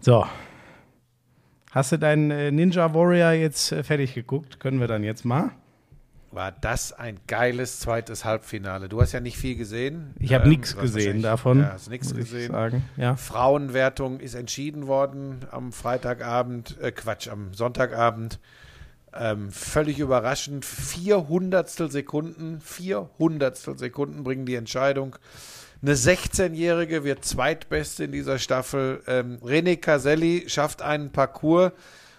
So. Hast du deinen äh, Ninja Warrior jetzt äh, fertig geguckt? Können wir dann jetzt mal? War das ein geiles zweites Halbfinale? Du hast ja nicht viel gesehen. Ich habe Ähm, nichts gesehen davon. Ja, hast nichts gesehen. Sagen. Ja. Frauenwertung ist entschieden worden am Freitagabend, äh Quatsch, am Sonntagabend. Ähm, völlig überraschend. Vier Hundertstel Sekunden, vier Hundertstel Sekunden bringen die Entscheidung. Eine 16-Jährige wird zweitbeste in dieser Staffel. Ähm, René Caselli schafft einen Parcours,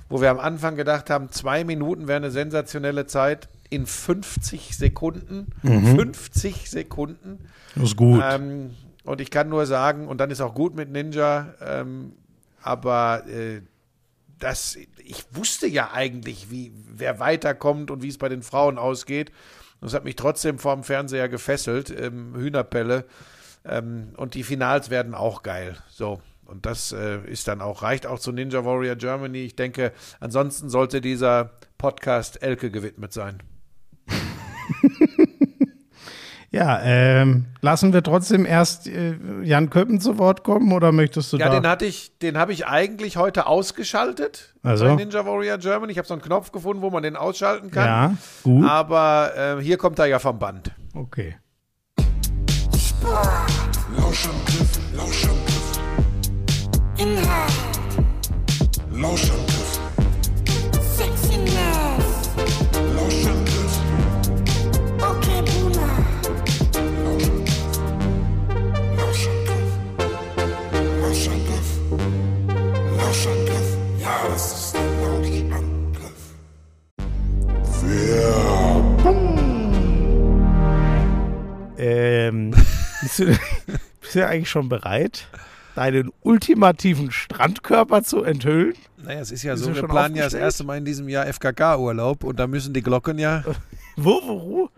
wo wir am Anfang gedacht haben, zwei Minuten wäre eine sensationelle Zeit. In 50 Sekunden. 50 Sekunden. Ist gut. Ähm, und ich kann nur sagen, und dann ist auch gut mit Ninja, ähm, aber äh, das, ich wusste ja eigentlich, wie, wer weiterkommt und wie es bei den Frauen ausgeht. Das hat mich trotzdem vorm Fernseher gefesselt, ähm, Hühnerpelle. Ähm, und die Finals werden auch geil. So. Und das äh, ist dann auch, reicht auch zu Ninja Warrior Germany. Ich denke, ansonsten sollte dieser Podcast Elke gewidmet sein. Ja, ähm, lassen wir trotzdem erst äh, Jan Köppen zu Wort kommen oder möchtest du Ja, da? den hatte ich, den habe ich eigentlich heute ausgeschaltet Also? bei Ninja Warrior Germany. Ich habe so einen Knopf gefunden, wo man den ausschalten kann. ja, gut. Aber äh, hier kommt er ja vom Band. Okay. Lauschangriff, Lauschangriff. Inhalt, Lauschangriff, Sexiness, Lauschangriff, okay Boomer, Lauschangriff. Lauschangriff. Lauschangriff. Ja, das ist der Lauschangriff. Ähm, bist, du, bist du eigentlich schon bereit, deinen ultimativen Strandkörper zu enthüllen? Naja, es ist ja Bist so, wir planen ja das erste Mal in diesem Jahr FKK-Urlaub und da müssen die Glocken ja. Wo, wo, wo?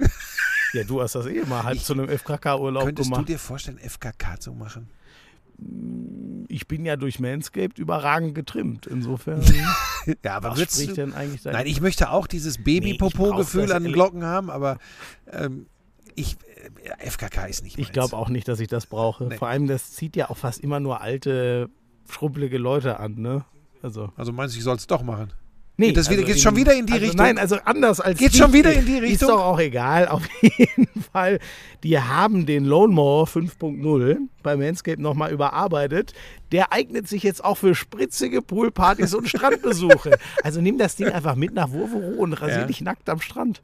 ja, du hast das eh mal halb zu einem FKK-Urlaub Könntest du gemacht. dir vorstellen, FKK zu machen? Ich bin ja durch Manscaped überragend getrimmt. Insofern, Ja, aber was spricht du. denn eigentlich? Nein, ich möchte auch dieses Nee, ich Baby-Popo-Gefühl das an den ehrlich- Glocken haben, aber ähm, ich, FKK ist nicht Ich glaube auch nicht, dass ich das brauche. Nee. Vor allem, das zieht ja auch fast immer nur alte, schrumpelige Leute an, ne? Also. Also meinst du, ich soll es doch machen? Nee, Geht das wieder- geht's schon wieder in die also Richtung? Nein, also anders als. Geht's die- schon wieder in die Ist Richtung? doch auch egal. Auf jeden Fall. Die haben den Lone Mower 5.0 bei Manscaped nochmal überarbeitet. Der eignet sich jetzt auch für spritzige Poolpartys und Strandbesuche. Also nimm das Ding einfach mit nach Wurvero und rasier Ja. dich nackt am Strand.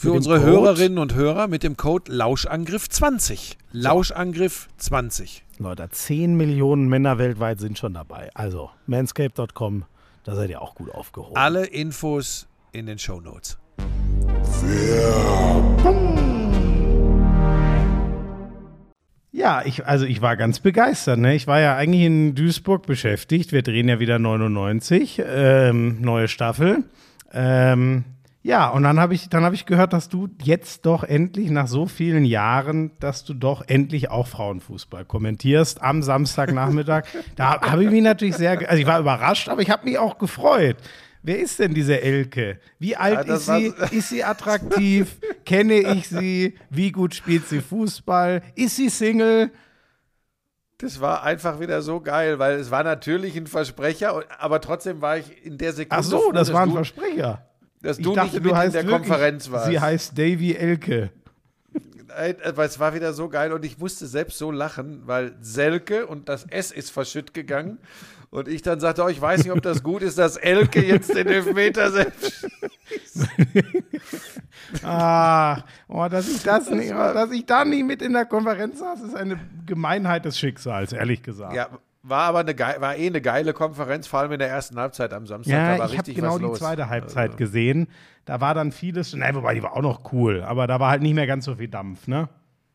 Für unsere Code- Hörerinnen und Hörer mit dem Code Lauschangriff20. Lauschangriff20. Leute, 10 Millionen Männer weltweit sind schon dabei. Also, manscape.com, da seid ihr auch gut aufgehoben. Alle Infos in den Show Notes. Ja, ich, also ich war ganz begeistert. Ne? Ich war ja eigentlich in Duisburg beschäftigt. Wir drehen ja wieder 99, ähm, neue Staffel. Ähm, ja, und dann habe ich, dann habe ich gehört, dass du jetzt doch endlich nach so vielen Jahren, dass du doch endlich auch Frauenfußball kommentierst am Samstagnachmittag. da habe ich mich natürlich sehr, also ich war überrascht, aber ich habe mich auch gefreut. Wer ist denn diese Elke? Wie alt das ist sie? Ist sie attraktiv? Kenne ich sie? Wie gut spielt sie Fußball? Ist sie Single? Das war einfach wieder so geil, weil es war natürlich ein Versprecher, aber trotzdem war ich in der Sekunde. Ach so, froh, das war ein du, Versprecher. Dass Ich du dachte, nicht du heißt in der wirklich, Konferenz warst. Sie heißt Davy Elke. Nein, Aber es war wieder so geil und ich musste selbst so lachen, weil Selke und das S ist verschütt gegangen. Und ich dann sagte, oh, ich weiß nicht, ob das gut ist, dass Elke jetzt den Elfmeter selbst. Ah, oh, dass ich das, nicht, dass ich da nie mit in der Konferenz saß, ist eine Gemeinheit des Schicksals, ehrlich gesagt. Ja, war aber eine, gei- war eh eine geile Konferenz, vor allem in der ersten Halbzeit am Samstag. Ja, da war ich habe genau die los. zweite Halbzeit gesehen. Da war dann vieles, nein, wobei die war auch noch cool, aber da war halt nicht mehr ganz so viel Dampf, ne?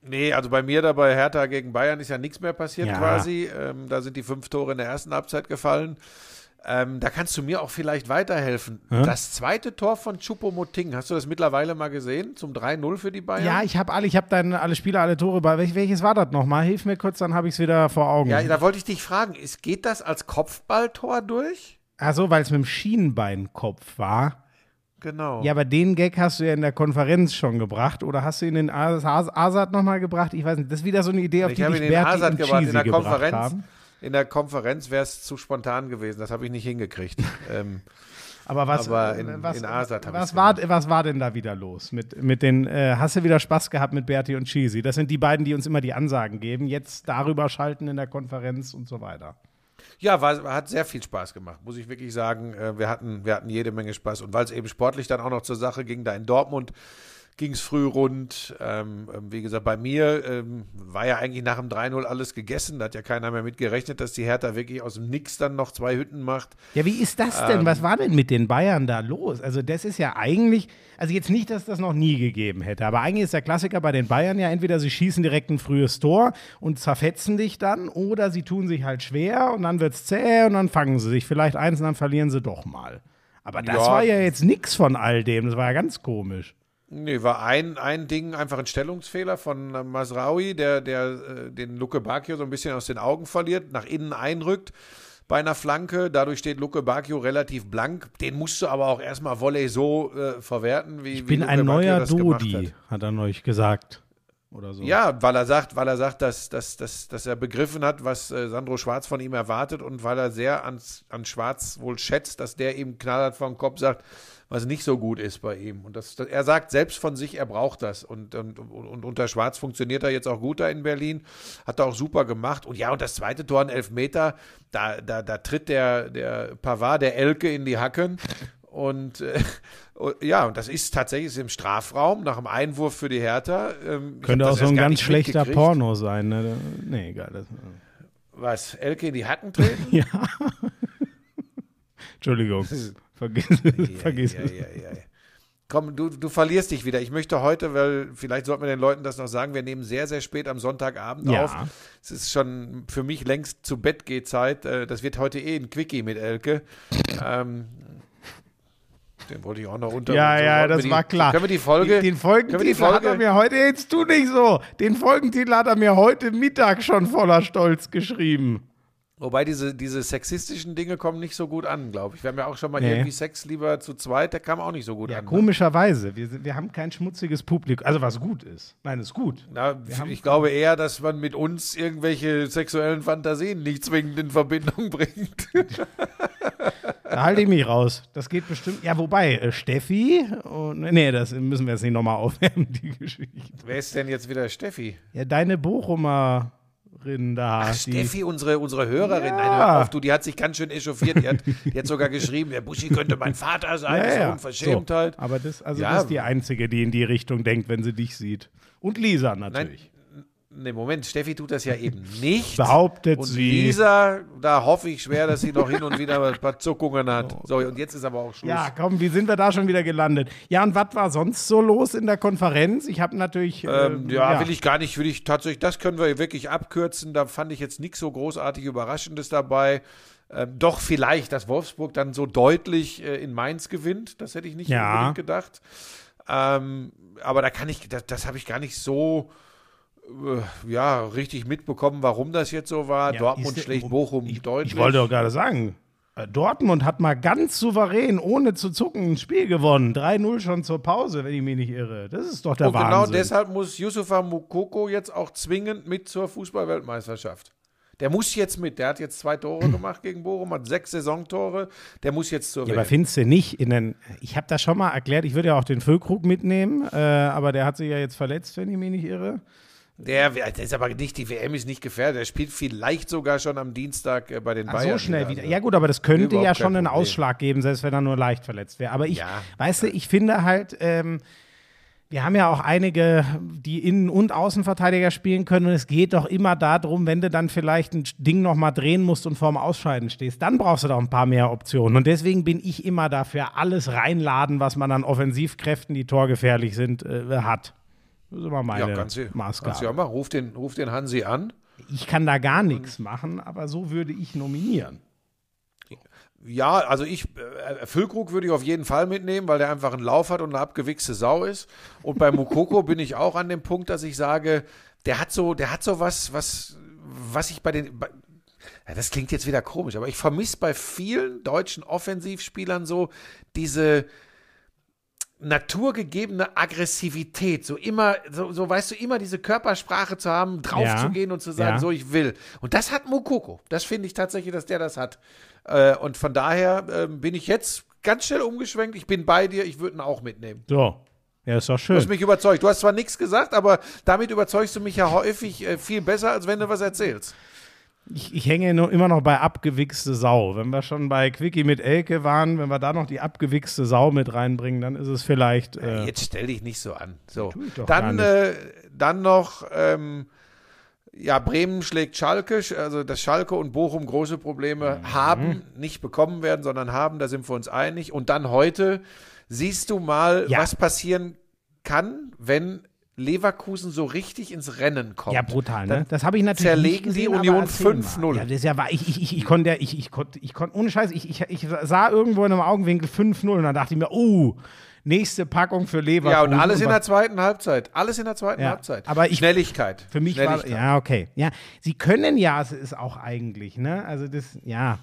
Nee, also bei mir da bei Hertha gegen Bayern ist ja nichts mehr passiert Ja. quasi. Ähm, da sind die fünf Tore in der ersten Halbzeit gefallen. Ähm, da kannst du mir auch vielleicht weiterhelfen. Das zweite Tor von Choupo-Moting, hast du das mittlerweile mal gesehen? Zum 3-0 für die Bayern? Ja, ich habe alle, ich habe dann alle Spieler, alle Tore bei. Welch, welches war das nochmal? Hilf mir kurz, dann habe ich es wieder vor Augen. Ja, da wollte ich dich fragen, ist, geht das als Kopfballtor durch? Ach so, weil es mit dem Schienbeinkopf war. Genau. Ja, aber den Gag hast du ja in der Konferenz schon gebracht oder hast du ihn in As- As- Asad nochmal gebracht? Ich weiß nicht. Das ist wieder so eine Idee, auf ich die habe dich ihn in Berti gebracht, in Cheesy der gebracht Konferenz. haben. In der Konferenz wäre es zu spontan gewesen, das habe ich nicht hingekriegt. ähm, Aber was, Aber äh, in- was, in Asad hab was, war, was war denn da wieder los? Mit, mit den, äh, hast du wieder Spaß gehabt mit Berti und Cheesy? Das sind die beiden, die uns immer die Ansagen geben. Jetzt darüber schalten in der Konferenz und so weiter. Ja, war, hat sehr viel Spaß gemacht, muss ich wirklich sagen. Äh, Wir hatten, wir hatten jede Menge Spaß. Und weil es eben sportlich dann auch noch zur Sache ging, da in Dortmund ging es früh rund. Ähm, ähm, wie gesagt, bei mir ähm, war ja eigentlich nach dem 3-0 alles gegessen. Da hat ja keiner mehr mit gerechnet, dass die Hertha wirklich aus dem Nix dann noch zwei Hütten macht. Ja, wie ist das denn? Was war denn mit den Bayern da los? Also, das ist ja eigentlich, also jetzt nicht, dass das noch nie gegeben hätte, aber eigentlich ist der Klassiker bei den Bayern ja entweder sie schießen direkt ein frühes Tor und zerfetzen dich dann oder sie tun sich halt schwer und dann wird's zäh und dann fangen sie sich vielleicht eins und dann verlieren sie doch mal. Aber das Ja. war ja jetzt nichts von all dem, das war ja ganz komisch. Nee, war ein, ein Ding, einfach ein Stellungsfehler von äh, Masraoui, der, der äh, den Luke Bacchio so ein bisschen aus den Augen verliert, nach innen einrückt bei einer Flanke. Dadurch steht Luke Bacchio relativ blank. Den musst du aber auch erstmal Volley so äh, verwerten, wie Ich bin wie ein Bacchio neuer Dodi, hat. hat er neulich gesagt. Oder so. Ja, weil er sagt, weil er sagt, dass, dass, dass, dass er begriffen hat, was äh, Sandro Schwarz von ihm erwartet und weil er sehr ans, an Schwarz wohl schätzt, dass der ihm knallhart vom Kopf sagt, was nicht so gut ist bei ihm. Und das, er sagt selbst von sich, er braucht das. Und, und, und, unter Schwarz funktioniert er jetzt auch gut da in Berlin. Hat er auch super gemacht. Und ja, und das zweite Tor, ein Elfmeter, da, da, da tritt der, der Pavard, der Elke in die Hacken. Und äh, und ja, und das ist tatsächlich im Strafraum nach dem Einwurf für die Hertha. Ähm, Könnte auch so ein ganz schlechter. Porno sein. Ne? Nee, egal. Das, Was, Elke in die Hacken treten? ja. Entschuldigung. Vergiss, vergiss ja, es. ja. Komm, du, du verlierst dich wieder. Ich möchte heute, weil vielleicht sollten wir den Leuten das noch sagen, wir nehmen sehr, sehr spät am Sonntagabend Ja. auf. Es ist schon für mich längst zu Bett geht Zeit. Äh, Das wird heute eh ein Quickie mit Elke. ähm, den wollte ich auch noch unter. Ja, so ja, das die, war klar. Können wir die Folge. Den die Folgentitel hat er Folge mir heute, jetzt tu nicht so, den Folgentitel hat er mir heute Mittag schon voller Stolz geschrieben. Wobei diese, diese sexistischen Dinge kommen nicht so gut an, glaube ich. Wir haben ja auch schon mal Nee. irgendwie Sex lieber zu zweit, der kam auch nicht so gut Ja, an. ne? komischerweise. Wir, wir haben kein schmutziges Publikum. Also was gut ist. Nein, ist gut. Na, ich glaube eher, dass man mit uns irgendwelche sexuellen Fantasien nicht zwingend in Verbindung bringt. Da halte ich mich raus. Das geht bestimmt. Ja, wobei, äh, Steffi, und, nee, das müssen wir jetzt nicht nochmal aufwärmen, die Geschichte. Wer ist denn jetzt wieder Steffi? Ja, deine Bochumerin da. Ach, Steffi, unsere, unsere Hörerin. Ja. Nein, hör auf, du, die hat sich ganz schön echauffiert. Die hat, die hat sogar geschrieben, der Buschi könnte mein Vater sein. ist eine Unverschämtheit. So, aber das, also Ja. das ist die Einzige, die in die Richtung denkt, wenn sie dich sieht. Und Lisa natürlich. Nee, Moment, Steffi tut das ja eben nicht. Behauptet und sie. Lisa, da hoffe ich schwer, dass sie noch hin und wieder ein paar Zuckungen hat. So, und jetzt ist aber auch Schluss. Ja, komm, wie sind wir da schon wieder gelandet? Ja, und was war sonst so los in der Konferenz? Ich habe natürlich. Ähm, ähm, ja, will ich gar nicht, will ich tatsächlich, das können wir wirklich abkürzen. Da fand ich jetzt nichts so großartig Überraschendes dabei. Ähm, doch vielleicht, dass Wolfsburg dann so deutlich äh, in Mainz gewinnt. Das hätte ich nicht Ja. unbedingt gedacht. Ähm, aber da kann ich, das, das habe ich gar nicht so äh, ja, richtig mitbekommen, warum das jetzt so war. Ja, Dortmund schlägt Bochum ich, deutlich. Ich wollte doch gerade sagen, äh, Dortmund hat mal ganz souverän, ohne zu zucken, ein Spiel gewonnen. 3-0 schon zur Pause, wenn ich mich nicht irre. Das ist doch der und genau Wahnsinn. deshalb muss Yusufa Mukoko jetzt auch zwingend mit zur Fußballweltmeisterschaft. Der muss jetzt mit. Der hat jetzt zwei Tore gemacht gegen Bochum, hat sechs Saisontore. Der muss jetzt zur Ja, aber WM. findest du nicht in den. Ich habe das schon mal erklärt, ich würde ja auch den Füllkrug mitnehmen, äh, aber der hat sich ja jetzt verletzt, wenn ich mich nicht irre. Der, der ist aber nicht, die WM ist nicht gefährdet. Der spielt vielleicht sogar schon am Dienstag äh, bei den Ach, Bayern. so schnell wieder. Also. Ja, gut, aber das könnte Überhaupt ja schon einen. Ausschlag geben, selbst wenn er nur leicht verletzt wäre. Aber ich, Ja. weißt du, ich finde halt, ähm, wir haben ja auch einige, die Innen- und Außenverteidiger spielen können. Und es geht doch immer darum, wenn du dann vielleicht ein Ding nochmal drehen musst und vorm Ausscheiden stehst, dann brauchst du doch ein paar mehr Optionen. Und deswegen bin ich immer dafür, alles reinladen, was man an Offensivkräften, die torgefährlich sind, äh, hat. Das ist immer meine Ja, kannst Maßgabe. kannst du ja machen. Ruf den, ruf den Hansi an. Ich kann da gar nichts machen, aber so würde ich nominieren. Ja, also ich, äh, Füllkrug würde ich auf jeden Fall mitnehmen, weil der einfach einen Lauf hat und eine abgewichste Sau ist. Und bei Mukoko bin ich auch an dem Punkt, dass ich sage, der hat so, der hat so was, was, was ich bei den, bei, ja, das klingt jetzt wieder komisch, aber ich vermisse bei vielen deutschen Offensivspielern so diese naturgegebene Aggressivität, so immer, so, so weißt du, immer diese Körpersprache zu haben, draufzugehen und zu sagen, ja. so ich will. Und das hat Mukoko. Das finde ich tatsächlich, dass der das hat. Äh, und von daher ähm, bin ich jetzt ganz schnell umgeschwenkt. Ich bin bei dir, ich würde ihn auch mitnehmen. So. Ja, ist doch Du hast schön. mich überzeugt. Du hast zwar nichts gesagt, aber damit überzeugst du mich ja häufig äh, viel besser, als wenn du was erzählst. Ich, ich hänge nur immer noch bei abgewichste Sau. Wenn wir schon bei Quickie mit Elke waren, wenn wir da noch die abgewichste Sau mit reinbringen, dann ist es vielleicht. Äh, Jetzt stell dich nicht so an. So. Dann, äh, dann noch, ähm, ja, Bremen schlägt Schalke, also dass Schalke und Bochum große Probleme Mhm. haben, nicht bekommen werden, sondern haben, da sind wir uns einig. Und dann heute siehst du mal, Ja. was passieren kann, wenn Leverkusen so richtig ins Rennen kommt. ja, brutal, ne? Das habe ich natürlich zerlegen gesehen, die Union aber erzähl mal. 5-0. Ja, das ist ja wahr. Ich, ich, ich, ich konnte, ich, ich konnte, ich konnte, ohne Scheiß, ich, ich, ich sah irgendwo in einem Augenwinkel 5-0 und dann dachte ich mir, oh, nächste Packung für Leverkusen. Ja, und alles in der zweiten Halbzeit. Alles in der zweiten Ja, Halbzeit. aber ich- Schnelligkeit. Für mich war, Schnelligkeit. ja, okay. Ja, sie können ja, es ist auch eigentlich, ne? Also das, ja.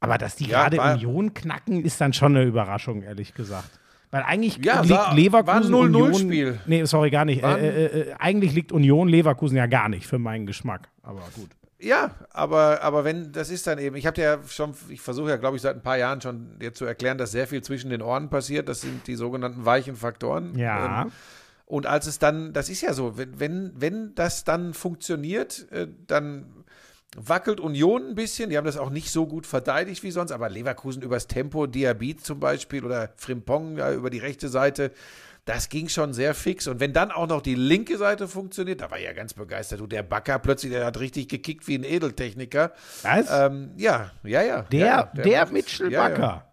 Aber dass die Ja, gerade war- Union knacken, ist dann schon eine Überraschung, ehrlich gesagt. Weil eigentlich Ja, liegt war- Leverkusen war ein 0-0 Union, Spiel. Nee, sorry, gar nicht. Äh, äh, äh, eigentlich liegt Union Leverkusen ja gar nicht für meinen Geschmack. Aber gut. Ja, aber, aber wenn, das ist dann eben, ich habe ja schon, ich versuche ja, glaube ich, seit ein paar Jahren schon dir zu erklären, dass sehr viel zwischen den Ohren passiert. Das sind die sogenannten weichen Faktoren. Ja. Ähm, und als es dann, das ist ja so, wenn, wenn, wenn das dann funktioniert, äh, dann wackelt Union ein bisschen. Die haben das auch nicht so gut verteidigt wie sonst, aber Leverkusen übers Tempo, Diaby zum Beispiel oder Frimpong ja, über die rechte Seite, das ging schon sehr fix. Und wenn dann auch noch die linke Seite funktioniert, da war ich ja ganz begeistert. Du, der Backer plötzlich, der hat richtig gekickt wie ein Edeltechniker. Was? Ähm, ja, ja, ja. der ja, der, macht- Mitchell Backer. Ja, ja,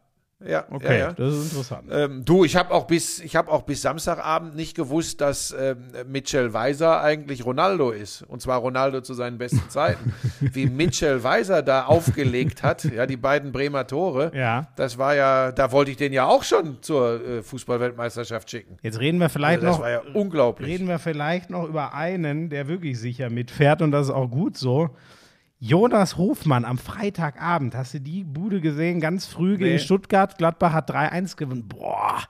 Okay, ja, ja. das ist interessant. Ähm, du, ich habe auch bis ich habe auch bis Samstagabend nicht gewusst, dass ähm, Mitchell Weiser eigentlich Ronaldo ist und zwar Ronaldo zu seinen besten Zeiten. Wie Mitchell Weiser da aufgelegt hat, ja die beiden Bremer Tore. Ja. Das war ja, da wollte ich den ja auch schon zur äh, Fußballweltmeisterschaft schicken. Jetzt reden wir vielleicht Also das noch. war ja unglaublich. reden wir vielleicht noch über einen, der wirklich sicher mitfährt und das ist auch gut so. Jonas Hofmann am Freitagabend, hast du die Bude gesehen, ganz früh gegen Nee. Stuttgart, Gladbach hat 3-1 gewonnen. Boah,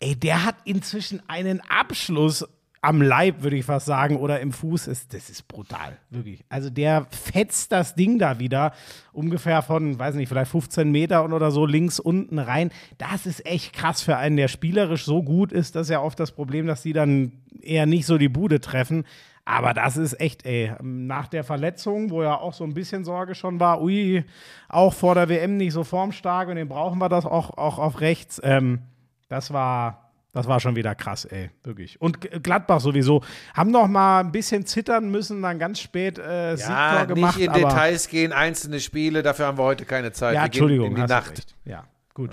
ey, der hat inzwischen einen Abschluss am Leib, würde ich fast sagen, oder im Fuß. Ist, das ist brutal, wirklich. Also der fetzt das Ding da wieder ungefähr von, weiß nicht, vielleicht 15 Meter oder so links unten rein. Das ist echt krass für einen, der spielerisch so gut ist. Das ist ja oft das Problem, dass die dann eher nicht so die Bude treffen. Aber das ist echt, ey, nach der Verletzung, wo ja auch so ein bisschen Sorge schon war, ui, auch vor der WM nicht so formstark und den brauchen wir das auch, auch auf rechts. Ähm, das war, das war schon wieder krass, ey, wirklich. Und Gladbach sowieso haben noch mal ein bisschen zittern müssen, dann ganz spät äh, Siegtor Ja, gemacht. nicht in Details gehen, einzelne Spiele, dafür haben wir heute keine Zeit. Ja, Entschuldigung, in die Nacht. Ja, gut.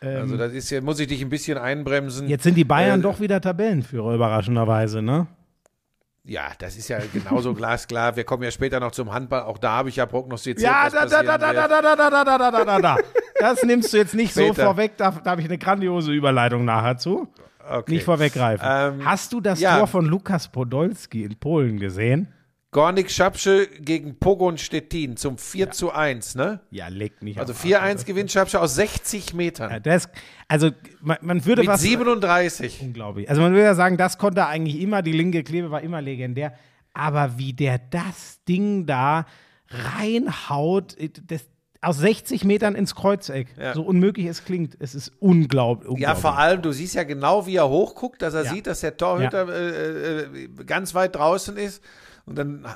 Also das ist ja, muss ich dich ein bisschen einbremsen. Jetzt sind die Bayern Äh, doch wieder Tabellenführer, überraschenderweise, ne? Ja, das ist ja genauso glasklar. Wir kommen ja später noch zum Handball. Auch da habe ich ja prognostiziert. Ja, was da, da, da, passieren da, wird. da, da, da, da, da, da, da, da, da. Das nimmst du jetzt nicht so Später. vorweg. Da, da habe ich eine grandiose Überleitung nachher zu. Okay. Nicht vorweggreifen. Ähm, Hast du das ja. Tor von Lukas Podolski in Polen gesehen? Gornik Schapsche gegen Pogon Stettin zum 4 zu 1, ne? Ja, leg mich Also auf. 4-1 gewinnt Schapsche aus 60 Metern. Ja, das, also man, man würde mit was 37. unglaublich. Also man würde ja sagen, das konnte er eigentlich immer, die linke Klebe war immer legendär. Aber wie der das Ding da reinhaut. Das, aus 60 Metern ins Kreuzeck. Ja. So unmöglich es klingt. Es ist unglaublich. Ja, vor allem, du siehst ja genau, wie er hochguckt, dass er Ja. sieht, dass der Torhüter äh, äh, ganz weit draußen ist. Und dann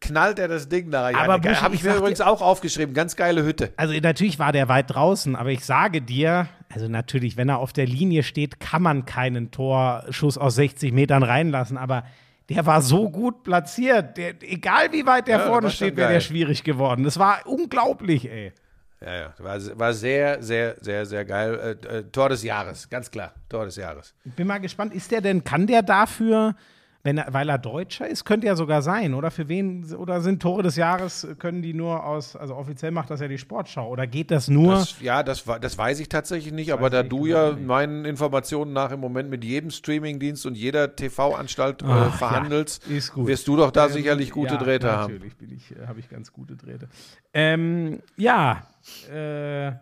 knallt er das Ding da rein. Aber ja, habe ich mir übrigens dir- auch aufgeschrieben. Ganz geile Hütte. Also natürlich war der weit draußen, aber ich sage dir, also natürlich, wenn er auf der Linie steht, kann man keinen Torschuss aus 60 Metern reinlassen, aber der war so gut platziert. Der, egal wie weit der Ja, vorne steht, wäre der schwierig geworden. Das war unglaublich, ey. Ja, ja. War, war sehr, sehr, sehr, sehr geil. Äh, äh, Tor des Jahres, ganz klar. Tor des Jahres. Bin mal gespannt, ist der denn, kann der dafür, wenn er, weil er Deutscher ist, könnte ja sogar sein, oder für wen, oder sind Tore des Jahres, können die nur aus, also offiziell macht das ja die Sportschau, oder geht das nur? Das, ja, das, das weiß ich tatsächlich nicht, aber weiß da du ja nicht. meinen Informationen nach im Moment mit jedem Streamingdienst und jeder TV-Anstalt äh, verhandelst, ja, wirst du doch da Ähm, sicherlich gute ja, Drähte haben. Natürlich bin ich, äh, habe ich ganz gute Drähte. Ähm, ja, äh,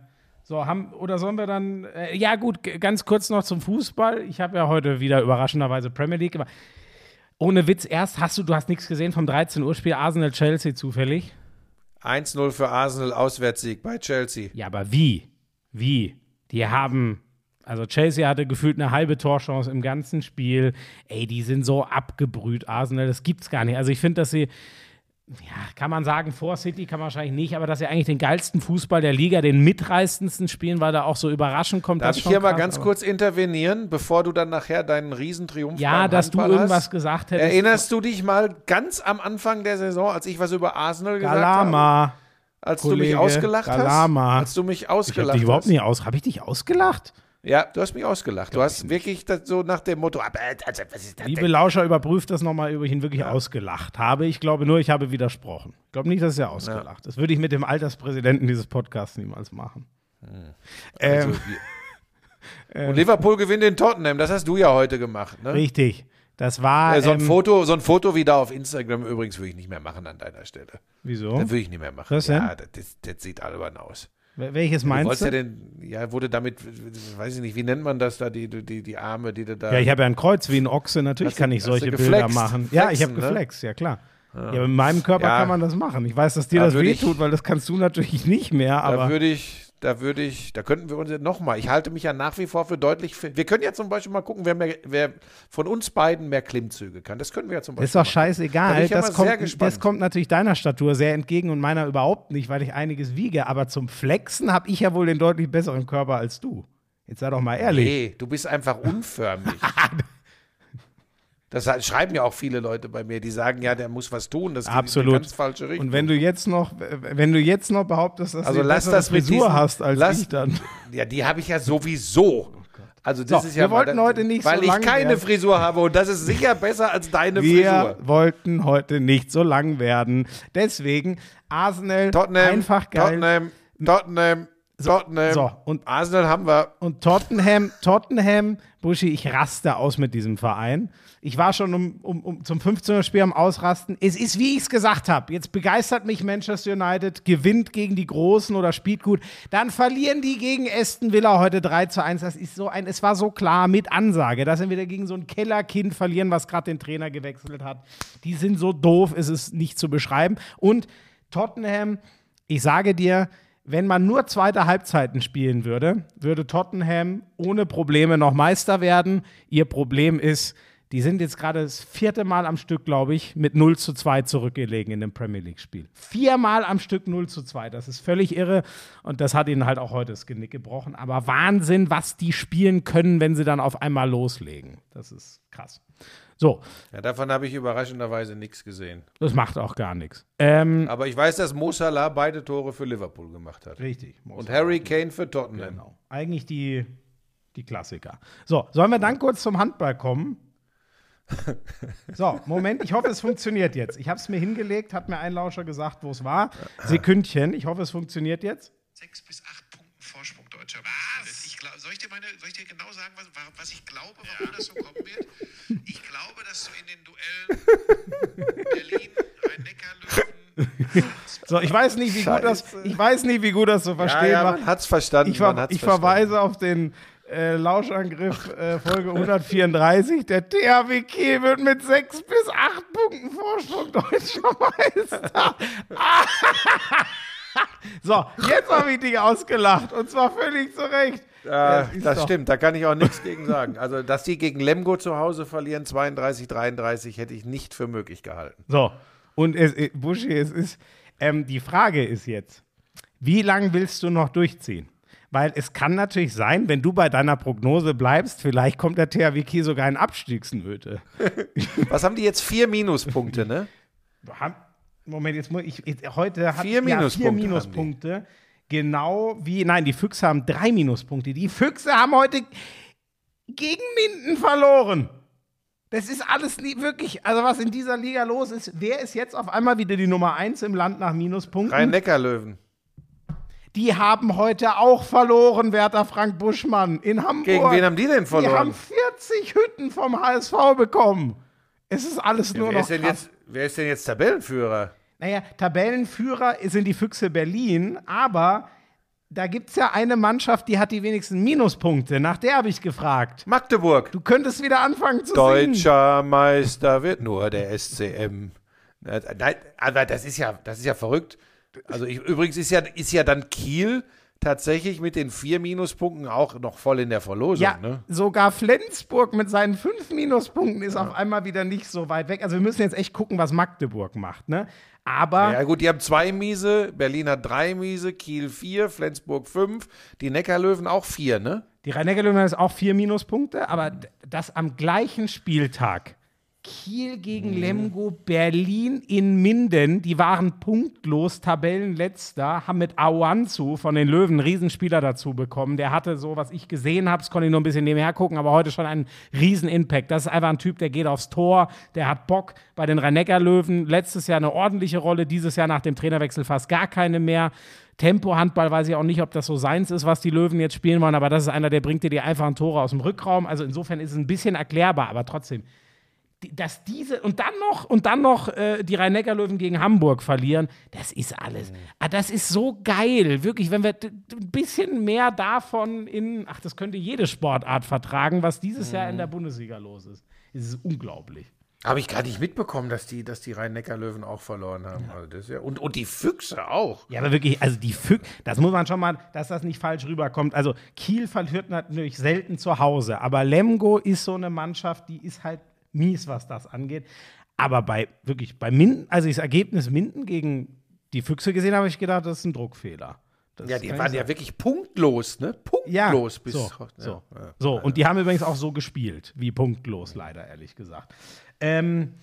so haben oder sollen wir dann? Äh, ja gut, ganz kurz noch zum Fußball. Ich habe ja heute wieder überraschenderweise Premier League gemacht. Ohne Witz, erst hast du, du hast nichts gesehen vom 13 Uhr Spiel Arsenal Chelsea zufällig. 1-0 für Arsenal, Auswärtssieg bei Chelsea. Ja, aber wie? Wie? Die haben, also Chelsea hatte gefühlt eine halbe Torchance im ganzen Spiel. Ey, die sind so abgebrüht, Arsenal, das gibt's gar nicht. Also ich finde, dass sie, ja, kann man sagen, vor City kann man wahrscheinlich nicht, aber dass sie eigentlich den geilsten Fußball der Liga, den mitreißendsten spielen, weil da auch so überraschend kommt. Darf ich hier mal ganz kurz intervenieren, bevor du dann nachher deinen Riesentriumph Ja, dass du Handball irgendwas hast? gesagt hättest. Erinnerst du dich mal ganz am Anfang der Saison, als ich was über Arsenal gesagt habe? Galama. Als du Kollege, mich ausgelacht Galama. hast? Als du mich Ich habe ausgelacht dich überhaupt nicht aus. Habe ich dich ausgelacht? Ja, du hast mich ausgelacht. Du hast wirklich das so nach dem Motto, also, was ist das Liebe denn? Lauscher, überprüft das nochmal, ob ich ihn wirklich ausgelacht habe. Ich glaube nur, ich habe widersprochen. Ich glaube nicht, dass er ausgelacht. Das würde ich mit dem Alterspräsidenten dieses Podcasts niemals machen. Also, Ähm, wir- und Liverpool gewinnt in Tottenham, das hast du ja heute gemacht. Ne? richtig. Das war. Äh, so, ein ähm, Foto, so ein Foto wie da auf Instagram übrigens würde ich nicht mehr machen an deiner Stelle. Wieso? Das würde ich nicht mehr machen. Was ja, das, das, das sieht albern aus. Wel- Welches Du meinst wolltest du? ja denn, ja, wurde damit, weiß ich nicht, wie nennt man das da, die, die, die Arme, die du da. Ja, ich habe ja ein Kreuz wie ein Ochse. Natürlich Hast kann ich solche Bilder machen. Ja, ich habe Flexen, ne? geflext, ja klar. Ja, aber mit meinem Körper Ja. kann man das machen. Ich weiß, dass dir Da das würde ich- wehtut, weil das kannst du natürlich nicht mehr. da Aber würde ich, da würde ich, da könnten wir uns jetzt nochmal, ich halte mich ja nach wie vor für deutlich, wir können ja zum Beispiel mal gucken, wer, mehr, wer von uns beiden mehr Klimmzüge kann. Das können wir ja zum Beispiel ist doch machen. Da scheißegal. ich ja das, kommt, das kommt natürlich deiner Statur sehr entgegen und meiner überhaupt nicht, weil ich einiges wiege. Aber zum Flexen habe ich ja wohl den deutlich besseren Körper als du. Jetzt sei doch mal ehrlich. Nee, du bist einfach unförmig. Das schreiben ja auch viele Leute bei mir, die sagen, ja, der muss was tun. Das geht in Absolut. eine ganz falsche Richtung. Und wenn du jetzt noch, wenn du jetzt noch behauptest, dass Also du lass das mit Frisur diesen- hast als lass- ich dann. ja, die habe ich ja sowieso. Also das So, ist ja wir mal- wollten heute nicht weil so ich lang keine werden. Frisur habe und das ist sicher besser als deine Wir Frisur. wollten heute nicht so lang werden. Deswegen Arsenal Tottenham, einfach geil. Tottenham, Tottenham, Tottenham. so, und- Arsenal haben wir. Und Tottenham, Tottenham, Buschi, ich raste aus mit diesem Verein. Ich war schon um, um, um zum 15er Spiel am Ausrasten. Es ist, wie ich es gesagt habe. Jetzt begeistert mich Manchester United, gewinnt gegen die Großen oder spielt gut. Dann verlieren die gegen Aston Villa heute 3 zu 1. Das ist so ein, es war so klar mit Ansage, dass sie wieder gegen so ein Kellerkind verlieren, was gerade den Trainer gewechselt hat. Die sind so doof, es ist nicht zu beschreiben. Und Tottenham, ich sage dir, wenn man nur zweite Halbzeiten spielen würde, würde Tottenham ohne Probleme noch Meister werden. Ihr Problem ist, die sind jetzt gerade das vierte Mal am Stück, glaube ich, mit 0 zu 2 zurückgelegen in dem Premier League-Spiel. Viermal am Stück 0 zu 2. Das ist völlig irre. Und das hat ihnen halt auch heute das Genick gebrochen. Aber Wahnsinn, was die spielen können, wenn sie dann auf einmal loslegen. Das ist krass. So, Ja, davon habe ich überraschenderweise nichts gesehen. das macht auch gar nichts. Ähm, Aber ich weiß, dass Mo Salah beide Tore für Liverpool gemacht hat. richtig. Und Harry Kane für Tottenham. Genau. Eigentlich die, die Klassiker. So, sollen wir dann kurz zum Handball kommen? So, Moment, ich hoffe, es funktioniert jetzt. Ich habe es mir hingelegt, hat mir ein Lauscher gesagt, wo es war. Sekündchen, ich hoffe, es funktioniert jetzt. sechs bis acht Punkten Vorsprung deutscher was? Glaub, soll, ich dir meine, soll ich dir genau sagen, was, was ich glaube, warum das so kommen wird? Ich glaube, dass du in den Duellen Berlin, Rhein-Neckar-Löwen, So, ich weiß nicht, wie gut das, ich weiß nicht, wie gut das zu verstehen Ja, ja, man hat's verstanden. Ich, ver man hat's ich verstanden. verweise auf den Äh, Lauschangriff, äh, Folge 134. Der THW Kiel wird mit sechs bis acht Punkten Vorsprung deutscher Meister. so, jetzt habe ich dich ausgelacht und zwar völlig zu Recht. Äh, Ja, das stimmt, da kann ich auch nichts gegen sagen. Also, dass die gegen Lemgo zu Hause verlieren, 32, 33, hätte ich nicht für möglich gehalten. So, und es, äh, Buschi, es ist, ähm, die Frage ist jetzt, wie lange willst du noch durchziehen? Weil es kann natürlich sein, wenn du bei deiner Prognose bleibst, vielleicht kommt der THW Kiel sogar in Abstiegsnöte. Was haben die jetzt? Vier Minuspunkte, ne? Moment, jetzt muss ich, jetzt- heute hat Vier ja, vier Minuspunkte haben die. Minuspunkte. Genau wie, nein, die Füchse haben drei Minuspunkte. Die Füchse haben heute gegen Minden verloren. Das ist alles nie wirklich, also was in dieser Liga los ist, wer ist jetzt auf einmal wieder die Nummer eins im Land nach Minuspunkten? Rhein-Neckar-Löwen. Die haben heute auch verloren, Werter Frank Buschmann, in Hamburg. Gegen wen haben die denn Die haben verloren? 40 Hütten vom HSV bekommen. Es ist alles nur wer, noch ist krass. jetzt, wer ist denn jetzt Tabellenführer? Naja, Tabellenführer sind die Füchse Berlin, aber da gibt es ja eine Mannschaft, die hat die wenigsten Minuspunkte. Nach der habe ich gefragt. Magdeburg. Du könntest wieder anfangen zu singen. Deutscher Meister wird nur der SCM. Nein, aber das ist ja, das ist ja verrückt. Also ich, übrigens ist ja, ist ja dann Kiel tatsächlich mit den vier Minuspunkten auch noch voll in der Verlosung. Ja, Ne? sogar Flensburg mit seinen fünf Minuspunkten ist auf einmal wieder nicht so weit weg. Also wir müssen jetzt echt gucken, was Magdeburg macht. Ne? Aber Ja gut, die haben zwei Miese, Berlin hat drei Miese, Kiel vier, Flensburg fünf, die Neckarlöwen auch vier, ne? die Rhein-Neckar-Löwen ist auch vier Minuspunkte, aber das am gleichen Spieltag. Kiel gegen Lemgo, Berlin in Minden, die waren punktlos, Tabellenletzter, haben mit Awanzu von den Löwen einen Riesenspieler dazu bekommen. Der hatte so, was ich gesehen habe, das konnte ich nur ein bisschen nebenher gucken, aber heute schon einen Riesen-Impact. Das ist einfach ein Typ, der geht aufs Tor, der hat Bock. Bei den Rhein-Neckar-Löwen letztes Jahr eine ordentliche Rolle, dieses Jahr nach dem Trainerwechsel fast gar keine mehr. Tempo-Handball weiß ich auch nicht, ob das so seins ist, was die Löwen jetzt spielen wollen, aber das ist einer, der bringt dir die einfachen Tore aus dem Rückraum. Also insofern ist es ein bisschen erklärbar, aber trotzdem dass diese und dann noch und dann noch äh, die Rhein-Neckar-Löwen gegen Hamburg verlieren, das ist alles. Ah, das ist so geil, wirklich, wenn wir ein bisschen mehr davon in, ach, das könnte jede Sportart vertragen, was dieses Jahr in der Bundesliga los ist. Es ist unglaublich. Habe ich gar nicht mitbekommen, dass die, dass die Rhein-Neckar-Löwen auch verloren haben. Also das ja, und, und die Füchse auch. Ja, aber wirklich, also die Füchse, das muss man schon mal, dass das nicht falsch rüberkommt. Also Kiel verliert natürlich selten zu Hause, aber Lemgo ist so eine Mannschaft, die ist halt mies, was das angeht. Aber bei, wirklich, bei Minden, also das Ergebnis Minden gegen die Füchse gesehen habe, ich gedacht, das ist ein Druckfehler. Das Ja, die waren ja wirklich punktlos, ne? ja, Punktlos bis so, ja, so, ja. so. Und die haben übrigens auch so gespielt, wie punktlos, leider, ehrlich gesagt. Ähm,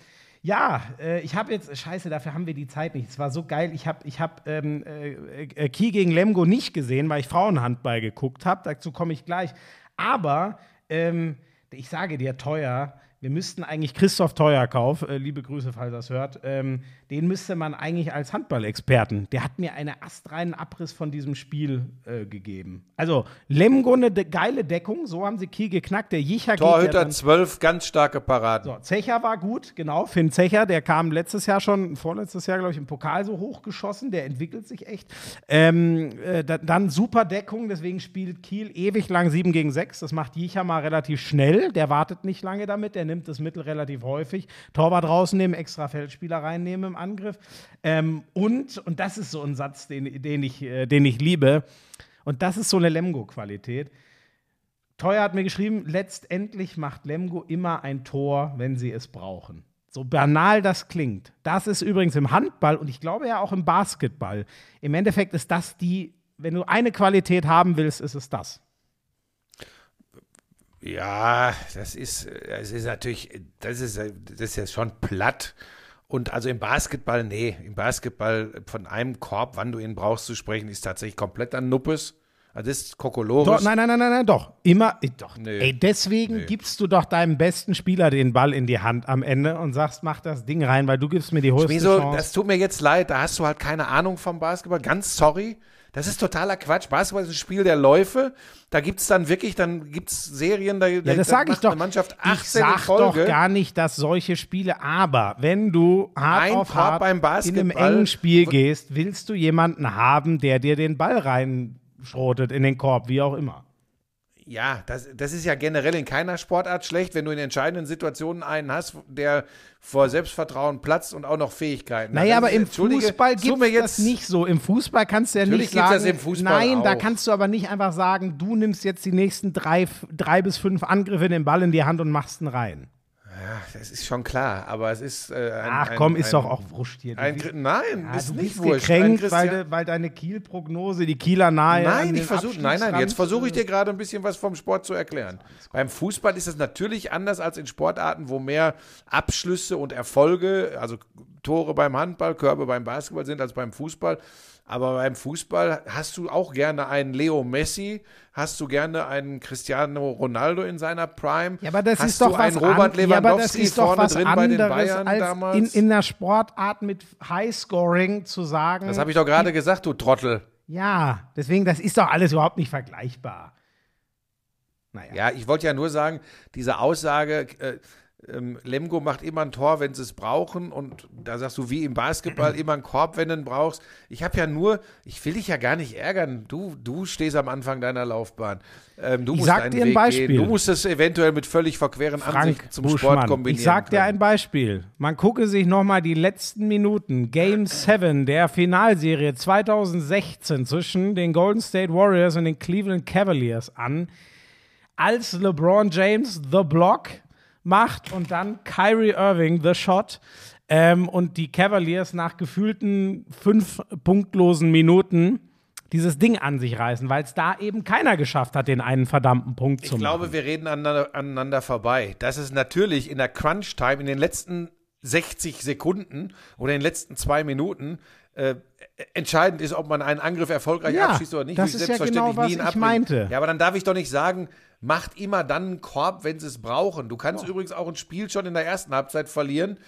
ja, äh, ich habe jetzt, scheiße, dafür haben wir die Zeit nicht. Es war so geil. Ich habe ich hab, ähm, äh, äh, Kiel gegen Lemgo nicht gesehen, weil ich Frauenhandball geguckt habe. Dazu komme ich gleich. Aber ähm, ich sage dir, teuer. Wir müssten eigentlich Christoph Teuerkauf, äh, liebe Grüße, falls er es hört, ähm, den müsste man eigentlich als Handballexperten. Der hat mir einen astreinen Abriss von diesem Spiel äh, gegeben. Also Lemgo eine de geile Deckung, so haben sie Kiel geknackt. Der Jicher geht Torhüter dann, 12, ganz starke Paraden. so, Zecher war gut, genau. Finn Zecher, der kam letztes Jahr schon, vorletztes Jahr, glaube ich, im Pokal so hochgeschossen. Der entwickelt sich echt. Ähm, äh, da, dann super Deckung, deswegen spielt Kiel ewig lang 7 gegen 6. Das macht Jicher mal relativ schnell. Der wartet nicht lange damit, der nimmt das Mittel relativ häufig. Torwart rausnehmen, extra Feldspieler reinnehmen im Angriff. Ähm, und, und das ist so ein Satz, den, den, ich, äh, den ich liebe. Und das ist so eine Lemgo-Qualität. Teuer hat mir geschrieben, letztendlich macht Lemgo immer ein Tor, wenn sie es brauchen. So banal das klingt. Das ist übrigens im Handball und ich glaube ja auch im Basketball. Im Endeffekt ist das die, wenn du eine Qualität haben willst, ist es das. Ja, das ist, es ist natürlich, das ist, das ist ja schon platt. Und also im Basketball, nee, im Basketball von einem Korb, wann du ihn brauchst zu sprechen, ist tatsächlich komplett an Nuppes. Also das ist Kokolores. Doch, nein, nein, nein, nein, nein, doch. Immer, doch. Nee. Ey, deswegen gibst du doch deinem besten Spieler den Ball in die Hand am Ende und sagst, mach das Ding rein, weil du gibst mir die höchste Wieso, Chance. das tut mir jetzt leid, da hast du halt keine Ahnung vom Basketball. Ganz sorry. Das ist totaler Quatsch. Basketball ist ein Spiel der Läufe. Da gibt es dann wirklich, dann gibt es Serien, da, Ja, das sage ich doch. Eine Mannschaft ich 18 in sag Folge. doch gar nicht, dass solche Spiele, aber wenn du hart Ein auf hart beim in Basketball- einem engen Spiel gehst, willst du jemanden haben, der dir den Ball reinschrotet in den Korb, wie auch immer. Ja, das, das ist ja generell in keiner Sportart schlecht, wenn du in entscheidenden Situationen einen hast, der vor Selbstvertrauen platzt und auch noch Fähigkeiten hat. Naja, aber im Fußball gibt es das nicht so. Im Fußball kannst du ja Natürlich nicht sagen, das im Fußball nein, da auch. kannst du aber nicht einfach sagen, du nimmst jetzt die nächsten drei, drei bis fünf Angriffe den Ball in die Hand und machst ihn rein. Das ist schon klar, aber es ist äh, ein, Ach ein, komm, ist ein, doch auch wurscht hier. Ein, bist- nein, Ja, ist du nicht bist wurscht. Ein gekränkt, weil, de, weil deine Kiel-Prognose, die Kieler nahe. Nein, ich versuche, nein, nein, jetzt versuche ich dir gerade ein bisschen was vom Sport zu erklären. Beim Fußball ist es natürlich anders als in Sportarten, wo mehr Abschlüsse und Erfolge, also Tore beim Handball, Körbe beim Basketball sind als beim Fußball. Aber beim Fußball hast du auch gerne einen Leo Messi, hast du gerne einen Cristiano Ronaldo in seiner Prime. Ja, aber das hast ist doch du einen Robert an- ja, Lewandowski ist doch vorne was drin bei den Bayern als damals. in, in der Sportart mit Highscoring zu sagen. das habe ich doch gerade gesagt, du Trottel. Ja, deswegen, das ist doch alles überhaupt nicht vergleichbar. Naja. Ja, ich wollte ja nur sagen, diese Aussage, äh, ähm, Lemgo macht immer ein Tor, wenn sie es brauchen und da sagst du, wie im Basketball, immer einen Korb, wenn du ihn brauchst. Ich habe ja nur, ich will dich ja gar nicht ärgern, du, du stehst am Anfang deiner Laufbahn. Ähm, du Ich musst sag dir ein Weg Beispiel. gehen. Du musst es eventuell mit völlig verqueren Frank Ansichten zum Buschmann, Sport kombinieren ich sag dir ein Beispiel. Man gucke sich nochmal die letzten Minuten, Game 7 der Finalserie 2016 zwischen den Golden State Warriors und den Cleveland Cavaliers an, als LeBron James The Block macht und dann Kyrie Irving The Shot ähm, und die Cavaliers nach gefühlten fünf punktlosen Minuten dieses Ding an sich reißen, weil es da eben keiner geschafft hat, den einen verdammten Punkt zu Ich machen. glaube, wir reden aneinander, aneinander vorbei. Das ist natürlich in der Crunch-Time, in den letzten 60 Sekunden oder in den letzten zwei Minuten äh, entscheidend ist, ob man einen Angriff erfolgreich Ja, abschießt oder nicht. das ist ja genau, was ich meinte. Ja, aber dann darf ich doch nicht sagen, macht immer dann einen Korb, wenn sie es brauchen. Du kannst übrigens auch ein Spiel schon in der ersten Halbzeit verlieren.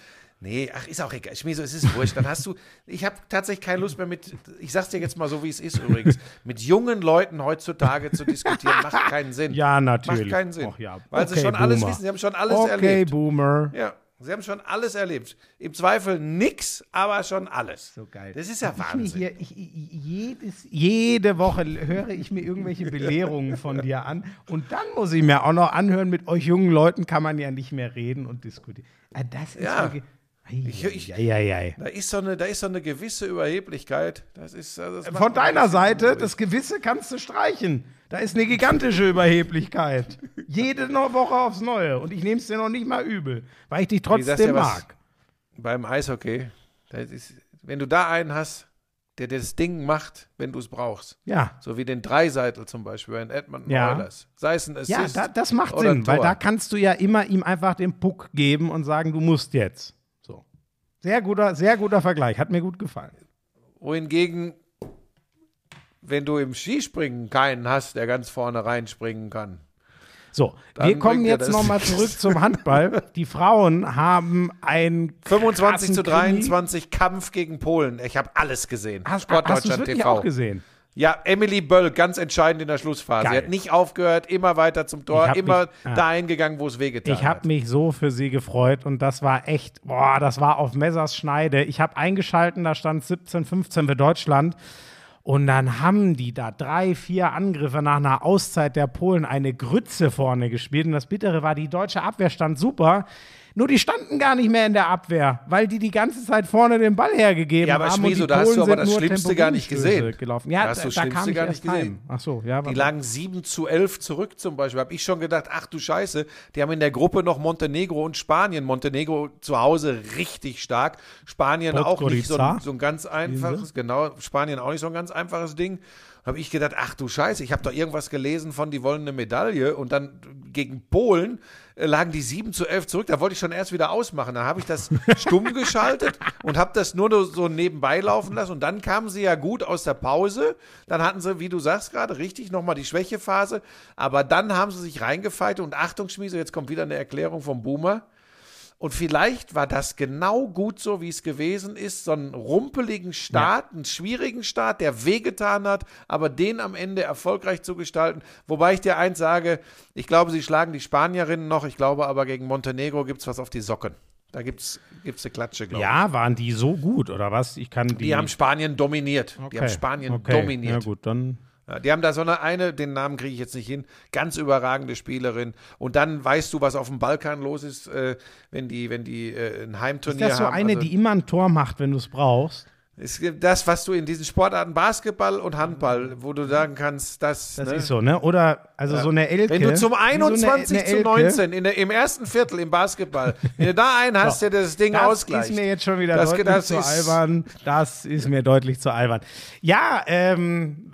Nee, ach, ist auch egal. Schmieso, es ist wurscht. Dann hast du, ich habe tatsächlich keine Lust mehr mit, ich sag's dir jetzt mal so, wie es ist übrigens, mit jungen Leuten heutzutage zu diskutieren, macht keinen Sinn. Ja, natürlich. Macht keinen Sinn. Ach ja. Weil sie Okay, schon alles Boomer. wissen, sie haben schon alles okay, erlebt. Boomer. Ja, sie haben schon alles erlebt. Im Zweifel nix, aber schon alles. So geil. Das ist ja Ich Wahnsinn. hier, ich, jedes, jede Woche höre ich mir irgendwelche Belehrungen von dir an und dann muss ich mir auch noch anhören, mit euch jungen Leuten kann man ja nicht mehr reden und diskutieren. Ah, Das ist Ja. wirklich. Ich- ich- ja, ja, ja. Da ist, so eine, da ist so eine gewisse Überheblichkeit. Das ist, also das macht Von deiner Seite, das Gewisse kannst du streichen. Da ist eine gigantische Überheblichkeit. Jede Woche aufs Neue. Und ich nehme es dir noch nicht mal übel, weil ich dich trotzdem was? mag. beim Eishockey, ist, wenn du da einen hast, der das Ding macht, wenn du es brauchst. Ja. So wie den Dreiseitel zum Beispiel bei den Edmonton Ja. Oilers. Sei es ein Assist Ja, da, das macht Sinn, weil da kannst du ja immer ihm einfach den Puck geben und sagen, du musst jetzt. So. Sehr guter, sehr guter Vergleich, hat mir gut gefallen. Wohingegen, wenn du im Skispringen keinen hast, der ganz vorne reinspringen kann. So, Dann wir kommen jetzt nochmal zurück zum Handball. Die Frauen haben ein 25 zu krassen Krimi. 23 Kampf gegen Polen. Ich habe alles gesehen. Hast, hast Sportdeutschland wirklich TV. auch gesehen? Ja, Emily Böll, ganz entscheidend in der Schlussphase. Geil. Sie hat nicht aufgehört, immer weiter zum Tor, immer mich- ah. dahin gegangen, wo es wehgetan Ich habe hat. mich so für sie gefreut und das war echt, boah, das war auf Messers Schneide. Ich habe eingeschalten, da stand 17, 15 für Deutschland. Und dann haben die da drei, vier Angriffe nach einer Auszeit der Polen eine Grütze vorne gespielt. Und das Bittere war, die deutsche Abwehr stand super. Nur die standen gar nicht mehr in der Abwehr, weil die die ganze Zeit vorne den Ball hergegeben Ja, aber haben. Da hast Polen du aber sind das Schlimmste gar nicht gesehen. Gelaufen. Ja, Da hast du da, das da Schlimmste gar nicht gesehen. heim. Ach so, ja. Die lagen 7 zu 11 zurück zum Beispiel. Habe ich schon gedacht, ach du Scheiße, die haben in der Gruppe noch Montenegro und Spanien. Montenegro zu Hause richtig stark. Spanien auch nicht so, ein- so ein ganz einfaches, genau, Spanien auch nicht so ein ganz einfaches Ding. Habe ich gedacht, ach du Scheiße, ich habe doch irgendwas gelesen von, die wollen eine Medaille und dann gegen Polen lagen die 7 zu 11 zurück. Da wollte ich schon erst wieder ausmachen. Dann habe ich das stumm geschaltet und habe das nur so nebenbei laufen lassen. Und dann kamen sie ja gut aus der Pause. Dann hatten sie, wie du sagst gerade, richtig nochmal die Schwächephase. Aber dann haben sie sich reingefeitet und Achtung, Schmiese, jetzt kommt wieder eine Erklärung vom Boomer. Und vielleicht war das genau gut so, wie es gewesen ist. So einen rumpeligen Start, einen schwierigen Start, der wehgetan hat, aber den am Ende erfolgreich zu gestalten. Wobei ich dir eins sage, ich glaube, sie schlagen die Spanierinnen noch. Ich glaube aber, gegen Montenegro gibt es was auf die Socken. Da gibt es gibt's eine Klatsche, glaube ich. Ja, waren die so gut, oder was? Ich kann die. Die haben Spanien dominiert. Die haben Okay, Spanien okay. dominiert. Ja, gut, dann. Ja, die haben da so eine, eine, den Namen kriege ich jetzt nicht hin, ganz überragende Spielerin. Und dann weißt du, was auf dem Balkan los ist, äh, wenn die, wenn die äh, ein Ist Heimturnier das so haben. eine, Also, die immer ein Tor macht, wenn du es brauchst? Es gibt das, was du in diesen Sportarten Basketball und Handball, wo du sagen kannst, das, Das ne? ist so, ne? Oder, also so eine Elke. Wenn du zum wie so eine- 21 eine zu Elke, 19 in der, im ersten Viertel im Basketball, wenn du da einen hast, der das Ding Das ausgleicht. ist mir jetzt schon wieder Das- deutlich das zu ist- albern. Das ist mir deutlich zu albern. Ja, ähm,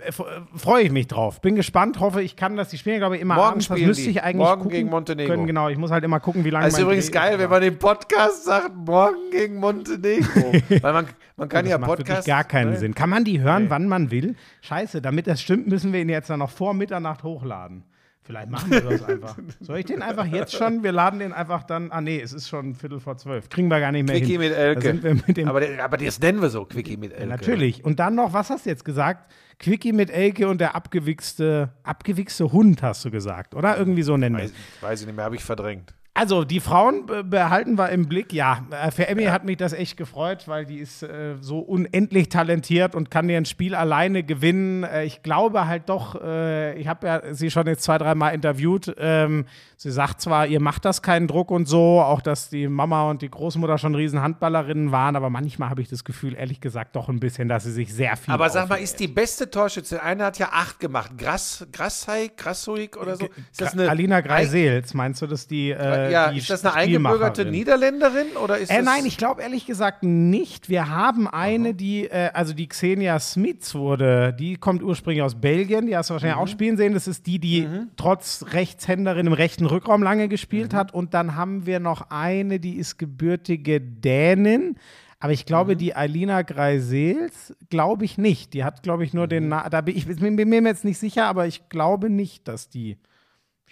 freue ich mich drauf. Bin gespannt, hoffe, ich kann das. Die spielen, glaube ich, immer Morgen abends. Das müsste ich eigentlich Morgen gegen Montenegro. Können. Genau, ich muss halt immer gucken, wie lange Das ist übrigens Dreh geil, wenn man im Podcast sagt, morgen gegen Montenegro. Weil man, man kann das ja macht Podcast. wirklich gar keinen ne? Sinn. Kann man die hören, wann man will? Scheiße, damit das stimmt, müssen wir ihn jetzt dann noch vor Mitternacht hochladen. Vielleicht machen wir das einfach. Soll ich den einfach jetzt schon? Wir laden den einfach dann. Ah, nee, es ist schon Viertel vor zwölf. Kriegen wir gar nicht mehr Quickie hin. mit Elke. sind wir mit dem aber, aber das nennen wir so, Quickie mit Elke. Natürlich. Und dann noch, was hast du jetzt gesagt? Quickie mit Elke und der abgewichste, abgewichste Hund, hast du gesagt, oder? Irgendwie so nennen wir es. weiß ich nicht mehr, habe ich verdrängt. Also, die Frauen be- behalten wir im Blick. Ja, äh, für Emmy hat mich das echt gefreut, weil die ist äh, so unendlich talentiert und kann dir ein Spiel alleine gewinnen. Äh, ich glaube halt doch, äh, ich habe ja sie schon jetzt zwei, dreimal interviewt. Ähm, sie sagt zwar, ihr macht das keinen Druck und so, auch dass die Mama und die Großmutter schon riesen Handballerinnen waren, aber manchmal habe ich das Gefühl, ehrlich gesagt, doch ein bisschen, dass sie sich sehr viel Aber sag mal, ist die beste Torschütze, eine hat ja acht gemacht, Grassai, Grassuik oder so. Ist das eine, Alina Greisels, meinst du, dass die. Äh, ja, ist das eine eingebürgerte? Niederländerin oder ist Äh, das nein, ich glaube ehrlich gesagt nicht. Wir haben eine, die, äh, also die Xenia Smits wurde, die kommt ursprünglich aus Belgien, die hast du wahrscheinlich Mhm. auch spielen sehen. Das ist die, die trotz Rechtshänderin im rechten Rückraum lange gespielt Mhm. hat. Und dann haben wir noch eine, die ist gebürtige Dänin. Aber ich glaube, Mhm. die Alina Greisels, glaube ich nicht. Die hat, glaube ich, nur Mhm. den, Na da bin ich bin bin mir jetzt nicht sicher, aber ich glaube nicht, dass die.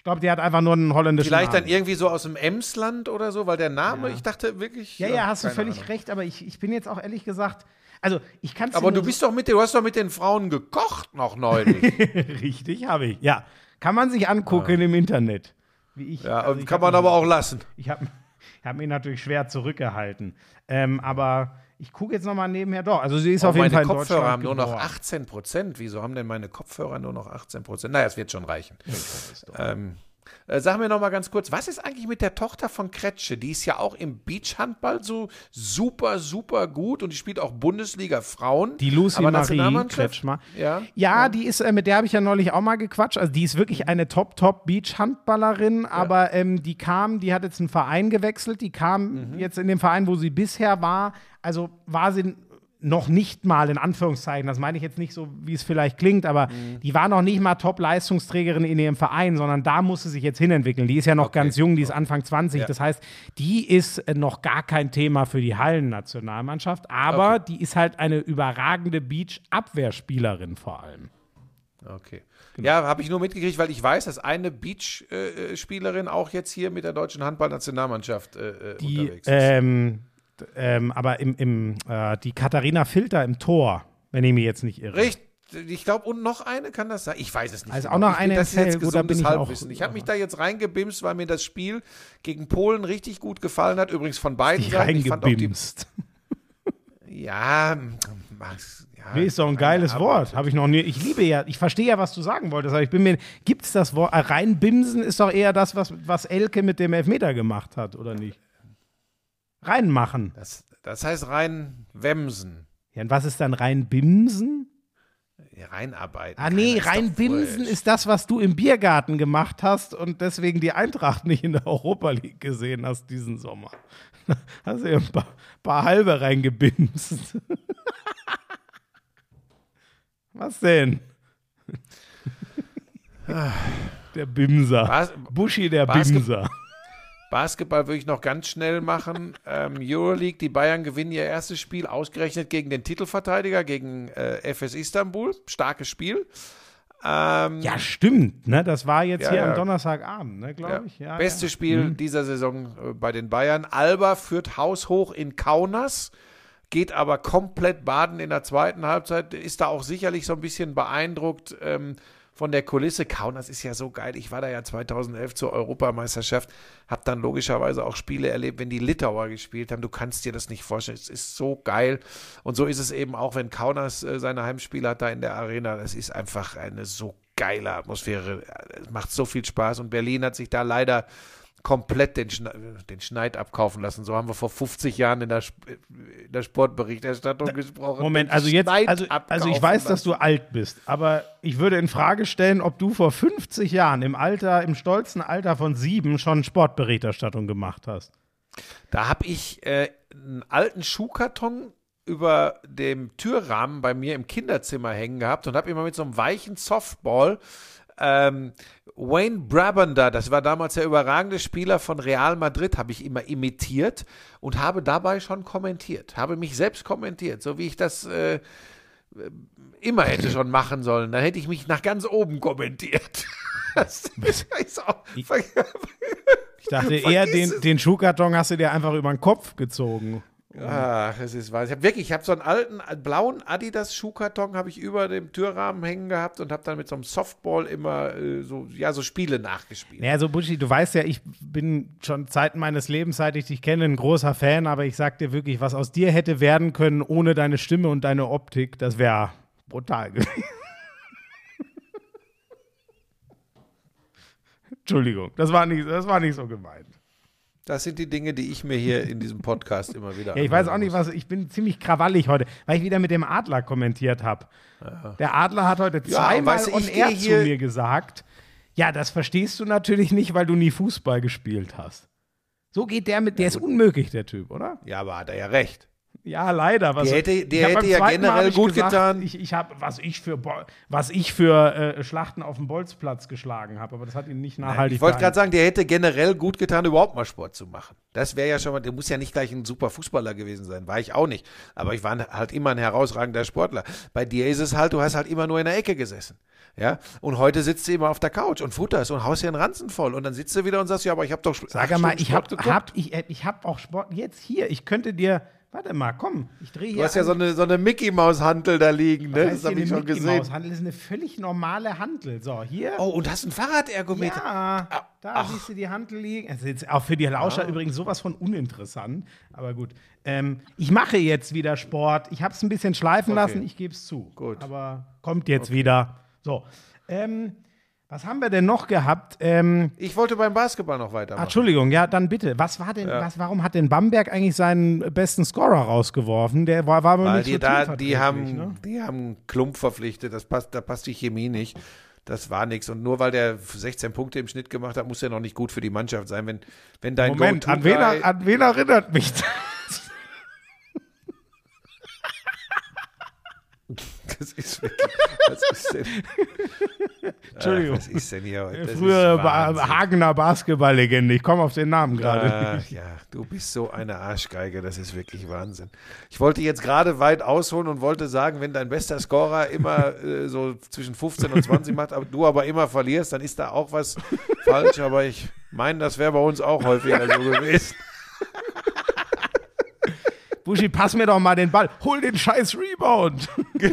Ich glaube, die hat einfach nur einen holländischen vielleicht Namen. dann irgendwie so aus dem Emsland oder so, weil der Name, ich dachte wirklich. Ja, ja, hast du völlig Ahnung. recht, aber ich, ich bin jetzt auch ehrlich gesagt, also ich kann es Aber du bist doch mit, du hast doch mit den Frauen gekocht noch neulich. richtig, habe ich. Ja, kann man sich angucken im Internet. Wie ich. ja, also ich kann man mich- aber auch lassen. Ich habe hab mich natürlich schwer zurückgehalten, ähm, aber ich gucke jetzt noch mal nebenher. Doch, also sie ist Oh, auf jeden meine Fall in Kopfhörer haben nur noch geboren. 18 Prozent. Wieso haben denn meine Kopfhörer nur noch 18 Prozent? Naja, es wird schon reichen. Ähm, äh, sag mir noch mal ganz kurz, was ist eigentlich mit der Tochter von Kretsche? Die ist ja auch im Beachhandball so super, super gut und die spielt auch Bundesliga Frauen. Die Lucy Aber Marie? Kretschmer. Ja. Ja, die ist, äh, mit der habe ich ja neulich auch mal gequatscht. Also die ist wirklich eine Top-Top-Beach-Handballerin, aber ähm, die kam, die hat jetzt einen Verein gewechselt, die kam jetzt in dem Verein, wo sie bisher war, also war sie noch nicht mal in Anführungszeichen, das meine ich jetzt nicht so, wie es vielleicht klingt, aber die war noch nicht mal Top-Leistungsträgerin in ihrem Verein, sondern da muss sie sich jetzt hinentwickeln. Die ist ja noch ganz jung, die ist Anfang 20, Ja. das heißt, die ist äh, noch gar kein Thema für die Hallennationalmannschaft, aber die ist halt eine überragende Beach-Abwehrspielerin vor allem. Okay. Genau. Ja, habe ich nur mitgekriegt, weil ich weiß, dass eine Beach-Spielerin auch jetzt hier mit der deutschen Handballnationalmannschaft äh, äh, Die, unterwegs ist. ähm, ähm, aber im, im äh, die Katharina Filter im Tor, wenn ich mich jetzt nicht irre. Richtig. Ich glaube, und noch eine kann das sein. Ich weiß es nicht. Also genau. auch noch Ich eine das ist jetzt gesundes ich auch- Halbwissen. Ich habe mich da jetzt reingebimst, weil mir das Spiel gegen Polen richtig gut gefallen hat. Übrigens von beiden Seiten. Ich fand auch die, reingebimst. ja, Max, ja. Nee, ist doch ein geiles Wort. Habe ich noch nie. Ich liebe ja, ich verstehe ja, was du sagen wolltest, aber ich bin mir. Gibt es das Wort? Äh, reinbimsen ist doch eher das, was, was Elke mit dem Elfmeter gemacht hat, oder nicht? Reinmachen. Das, das heißt rein Wemsen. Ja, und was ist dann reinbimsen? Ja, Reinarbeiten. Ah, nee, Keiner reinbimsen ist das, was du im Biergarten gemacht hast und deswegen die Eintracht nicht in der Europa League gesehen hast diesen Sommer. Hast du ja ein paar, paar halbe reingebimst. Was denn? Der Bimser. Bas Buschi der Basket- Bimser. Basketball würde ich noch ganz schnell machen. ähm, Euroleague, die Bayern gewinnen ihr erstes Spiel ausgerechnet gegen den Titelverteidiger, gegen äh, FS Istanbul. Starkes Spiel. Ähm, Ja, stimmt. Ne? Das war jetzt Ja, hier ja. am Donnerstagabend, ne, ja. glaube ich. Ja, Bestes ja. Spiel dieser Saison äh, bei den Bayern. Alba führt haushoch in Kaunas, geht aber komplett baden in der zweiten Halbzeit. Ist da auch sicherlich so ein bisschen beeindruckt ähm, von der Kulisse. Kaunas ist ja so geil. Ich war da ja 2011 zur Europameisterschaft, habe dann logischerweise auch Spiele erlebt, wenn die Litauer gespielt haben. Du kannst dir das nicht vorstellen. Es ist so geil. Und so ist es eben auch, wenn Kaunas äh, seine Heimspiele hat da in der Arena. Das ist einfach eine so geile Atmosphäre. Es macht so viel Spaß. Und Berlin hat sich da leider komplett den, Schne den Schneid abkaufen lassen. So haben wir vor 50 Jahren in der, in der Sportberichterstattung gesprochen. Moment, also jetzt, Schneid also, also ich weiß, dass lassen. du alt bist, aber ich würde in Frage stellen, ob du vor 50 Jahren im Alter, im stolzen Alter von sieben schon Sportberichterstattung gemacht hast. Da habe ich äh, einen alten Schuhkarton über dem Türrahmen bei mir im Kinderzimmer hängen gehabt und habe immer mit so einem weichen Softball ähm, Wayne Brabander, das war damals der überragende Spieler von Real Madrid, habe ich immer imitiert und habe dabei schon kommentiert, habe mich selbst kommentiert, so wie ich das äh, immer hätte schon machen sollen. Dann hätte ich mich nach ganz oben kommentiert. Das ist auch, Ich dachte eher, den, den Schuhkarton hast du dir einfach über den Kopf gezogen. Ach, es ist wahr. Ich habe wirklich, ich habe so einen alten blauen Adidas Schuhkarton habe ich über dem Türrahmen hängen gehabt und habe dann mit so einem Softball immer äh, so ja so Spiele nachgespielt. Naja, so Buschi, du weißt ja, ich bin schon Zeiten meines Lebens, seit ich dich kenne, ein großer Fan, aber ich sag dir wirklich, was aus dir hätte werden können ohne deine Stimme und deine Optik, das wäre brutal gewesen. Entschuldigung, das war, nicht, das war nicht so gemeint. Das sind die Dinge, die ich mir hier in diesem Podcast immer wieder. Ja, ich weiß auch nicht, was. Ich bin ziemlich krawallig heute, weil ich wieder mit dem Adler kommentiert habe. Der Adler hat heute Ja, zweimal ich air gehe zu mir gesagt: Ja, das verstehst du natürlich nicht, weil du nie Fußball gespielt hast. So geht der mit. Der ist unmöglich, der Typ, oder? Ja, aber hat er ja recht. Ja, leider. Was, Der hätte- beim hätte ja generell gut gesagt, getan. Ich, ich habe, was ich für, was ich für äh, Schlachten auf dem Bolzplatz geschlagen habe, aber das hat ihn nicht nachhaltig Ich wollte gerade sagen, der hätte generell gut getan, überhaupt mal Sport zu machen. Das wäre ja schon mal, der muss ja nicht gleich ein super Fußballer gewesen sein, war ich auch nicht. Aber ich war halt immer ein herausragender Sportler. Bei dir ist es halt, du hast halt immer nur in der Ecke gesessen. Ja, und heute sitzt du immer auf der Couch und futterst und haust dir einen Ranzen voll und dann sitzt du wieder und sagst, ja, aber ich habe doch Sag mal, ich habe hab, ich, äh, ich hab auch Sport jetzt hier. Ich könnte dir, warte mal, komm, ich drehe hier. Du hast ja so eine, so eine Mickey-Maus-Hantel da liegen, ne? Das habe ich schon Mickey gesehen. Maus Handel ist eine völlig normale Handel. So, hier. Oh, und hast ein Fahrradergometer. ja, da ach. siehst du die Handel liegen. Das ist jetzt auch für die Lauscher übrigens sowas von uninteressant. Aber gut. Ähm, ich mache jetzt wieder Sport. Ich habe es ein bisschen schleifen lassen, ich gebe es zu. Gut. Aber kommt jetzt wieder. So. Ähm, was haben wir denn noch gehabt? Ähm, Ich wollte beim Basketball noch weitermachen. Entschuldigung, ja, dann bitte. Was war denn, was, warum hat denn Bamberg eigentlich seinen besten Scorer rausgeworfen? Der war, war wohl Weil nicht die, so da, die, haben, ne? die haben Klump verpflichtet, das passt, da passt die Chemie nicht. Das war nichts. Und nur weil der 16 Punkte im Schnitt gemacht hat, muss er noch nicht gut für die Mannschaft sein. Wenn, wenn dein Moment, an wen, an wen erinnert mich das? Das ist wirklich. Was ist denn? Entschuldigung. Ach, was ist denn hier? heute? Wahnsinn. Hagener Basketballlegende. Ich komme auf den Namen gerade. Ach, ja, du bist so eine Arschgeige, das ist wirklich Wahnsinn. Ich wollte jetzt gerade weit ausholen und wollte sagen, wenn dein bester Scorer immer äh, so zwischen 15 und 20 macht, aber du aber immer verlierst, dann ist da auch was falsch. Aber ich meine, das wäre bei uns auch häufiger so gewesen. Buschi, pass mir doch mal den Ball. Hol den scheiß Rebound.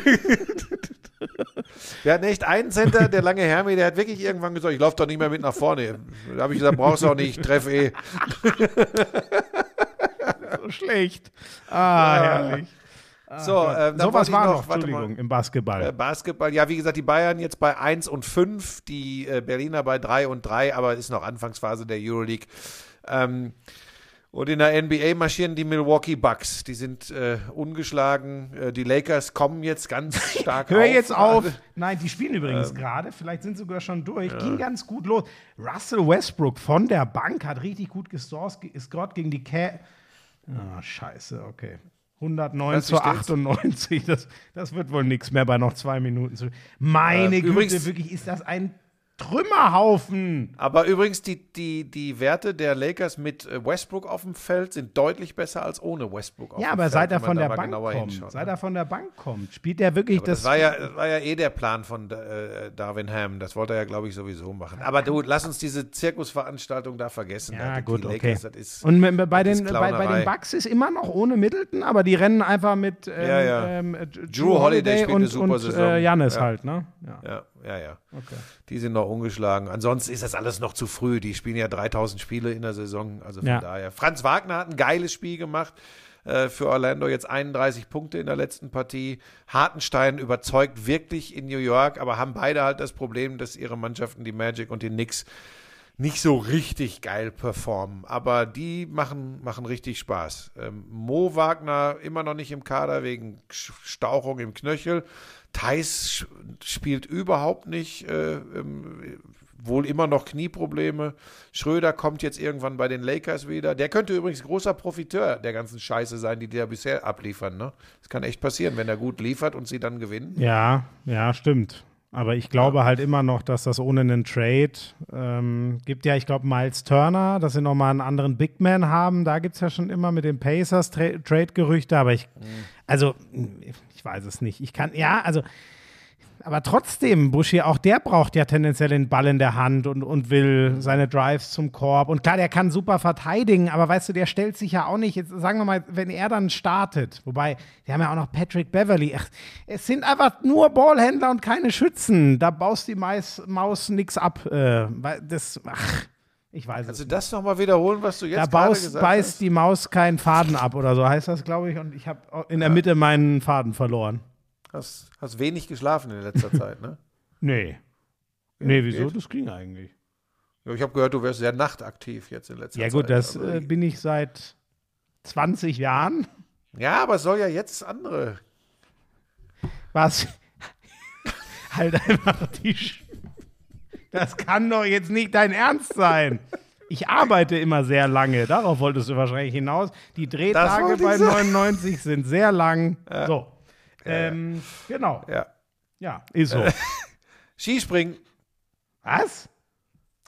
Wir hatten echt einen Center, der lange Hermi, der hat wirklich irgendwann gesagt, ich laufe doch nicht mehr mit nach vorne. Da habe ich gesagt, brauchst du auch nicht, ich treffe eh. so schlecht. Ah, herrlich. So, ähm, So was war noch, noch. Entschuldigung, im Basketball. Äh, Basketball, ja, wie gesagt, die Bayern jetzt bei 1 und 5, die äh, Berliner bei 3 und 3, aber es ist noch Anfangsphase der Euroleague. Ähm, und in der NBA marschieren die Milwaukee Bucks. Die sind äh, ungeschlagen. Äh, die Lakers kommen jetzt ganz stark Hör auf. jetzt auf. gerade. Nein, die spielen Ähm. übrigens gerade. Vielleicht sind sie sogar schon durch. Ging ganz gut los. Russell Westbrook von der Bank hat richtig gut gescored gegen die Cat. Ah, scheiße, okay. 109 Was, wie zu steht's? 98. Das, das wird wohl nichts mehr bei noch zwei Minuten. Meine Äh, Güte, übrigens- wirklich ist das ein Trümmerhaufen. Aber übrigens, die, die, die Werte der Lakers mit äh, Westbrook auf dem Feld sind deutlich besser als ohne Westbrook auf Ja, dem aber Feld. seit er wenn man von der Bank kommt, seit ne? er von der Bank kommt, spielt er wirklich Aber das, das. war ja, das war ja eh der Plan von äh, Darwin Ham. Das wollte er ja, glaube ich, sowieso machen. Aber du, lass uns diese Zirkusveranstaltung da vergessen. Ja, die gut, okay. Lakers, das ist, Und bei, den, bei, bei den Bucks ist immer noch ohne Middleton, aber die rennen einfach mit ähm, Ja, ja. Ähm, Drew Holiday spielt und, eine super und Saison. äh, Janis Ja. halt, ne? Ja. Ja, Ja. Okay. Die sind noch ungeschlagen. Ansonsten ist das alles noch zu früh. Die spielen ja 3000 Spiele in der Saison. Also von Ja. daher. Franz Wagner hat ein geiles Spiel gemacht. äh, Für Orlando jetzt 31 Punkte in der letzten Partie. Hartenstein überzeugt wirklich in New York, aber haben beide halt das Problem, dass ihre Mannschaften, die Magic und die Knicks, nicht so richtig geil performen. Aber die machen, machen richtig Spaß. Ähm, Mo Wagner immer noch nicht im Kader wegen Stauchung im Knöchel. Thais spielt überhaupt nicht, äh, ähm, wohl immer noch Knieprobleme. Schröder kommt jetzt irgendwann bei den Lakers wieder. Der könnte übrigens großer Profiteur der ganzen Scheiße sein, die die da bisher abliefern. Ne? Das kann echt passieren, wenn er gut liefert und sie dann gewinnen. Ja, ja, stimmt. Aber ich glaube halt immer noch, dass das ohne einen Trade ähm, gibt ja, ich glaube, Miles Turner, dass sie nochmal einen anderen Big Man haben. Da gibt es ja schon immer mit den Pacers Tra Trade-Gerüchte, aber ich, also, ich weiß es nicht. Ich kann, ja, also, aber trotzdem, Buschi, auch der braucht ja tendenziell den Ball in der Hand und, und will seine Drives zum Korb. Und klar, der kann super verteidigen, aber weißt du, der stellt sich ja auch nicht, jetzt sagen wir mal, wenn er dann startet, wobei, wir haben ja auch noch Patrick Beverly. Ach, es sind einfach nur Ballhändler und keine Schützen. Da baust die Mais, Maus nix ab. Äh, das, ach, ich weiß Kannst es du das nochmal wiederholen, was du jetzt da baust, gesagt beißt hast? die Maus keinen Faden ab oder so heißt das, glaube ich. Und ich habe in der Mitte meinen Faden verloren. Hast, hast wenig geschlafen in letzter Zeit, ne? Nee. Nee, wieso? geht. Das ging eigentlich. Ja, ich habe gehört, du wärst sehr nachtaktiv jetzt in letzter Ja Zeit. gut, das Also, äh, bin ich seit 20 Jahren. ja, aber es soll ja jetzt andere. Was? halt einfach die. Sch das kann doch jetzt nicht dein Ernst sein. Ich arbeite immer sehr lange. Darauf wolltest du wahrscheinlich hinaus. Die Drehtage bei sagen. 99 sind sehr lang. So. Ähm, genau. Ja. Ja, ist so. Skispringen. Was?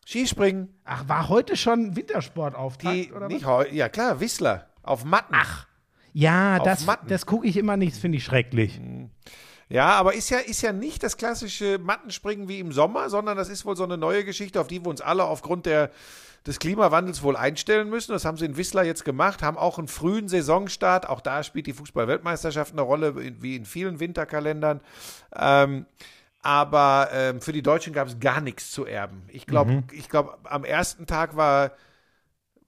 Skispringen. Ach, war heute schon Wintersportauftakt Die, oder nicht was? heu, ja klar, Whistler. Auf Matten. Ach. Ja, auf das, Matten. das gucke ich immer nicht. Das finde ich schrecklich. Ja, aber ist ja, ist ja nicht das klassische Mattenspringen wie im Sommer, sondern das ist wohl so eine neue Geschichte, auf die wir uns alle aufgrund der, des Klimawandels wohl einstellen müssen. Das haben sie in Whistler jetzt gemacht, haben auch einen frühen Saisonstart. Auch da spielt die Fußball-Weltmeisterschaft eine Rolle, wie in vielen Winterkalendern. Ähm, aber ähm, für die Deutschen gab es gar nichts zu erben. Ich glaube, ich glaube, am ersten Tag war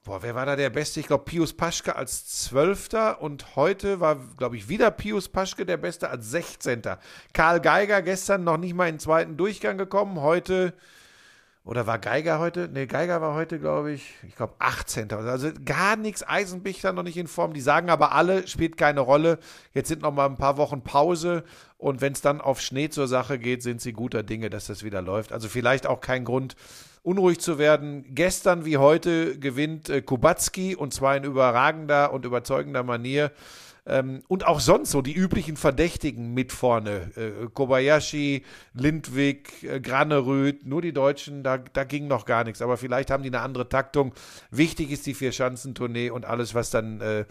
Boah, wer war da der Beste? Ich glaube, Pius Paschke als Zwölfter und heute war, glaube ich, wieder Pius Paschke der Beste als Sechzehnter. Karl Geiger gestern noch nicht mal in den zweiten Durchgang gekommen, heute, oder war Geiger heute? Nee, Geiger war heute, glaube ich, ich glaube, 18. Also gar nichts, Eisenbichler noch nicht in Form. Die sagen aber alle, spielt keine Rolle. Jetzt sind noch mal ein paar Wochen Pause und wenn es dann auf Schnee zur Sache geht, sind sie guter Dinge, dass das wieder läuft. Also vielleicht auch kein Grund, unruhig zu werden. Gestern wie heute gewinnt äh, Kubacki und zwar in überragender und überzeugender Manier. Ähm, und auch sonst so die üblichen Verdächtigen mit vorne. Äh, Kobayashi, Lindwig, äh, Granerüth, nur die Deutschen, da, da ging noch gar nichts. Aber vielleicht haben die eine andere Taktung. Wichtig ist die Vier-Schanzentournee und alles, was dann äh,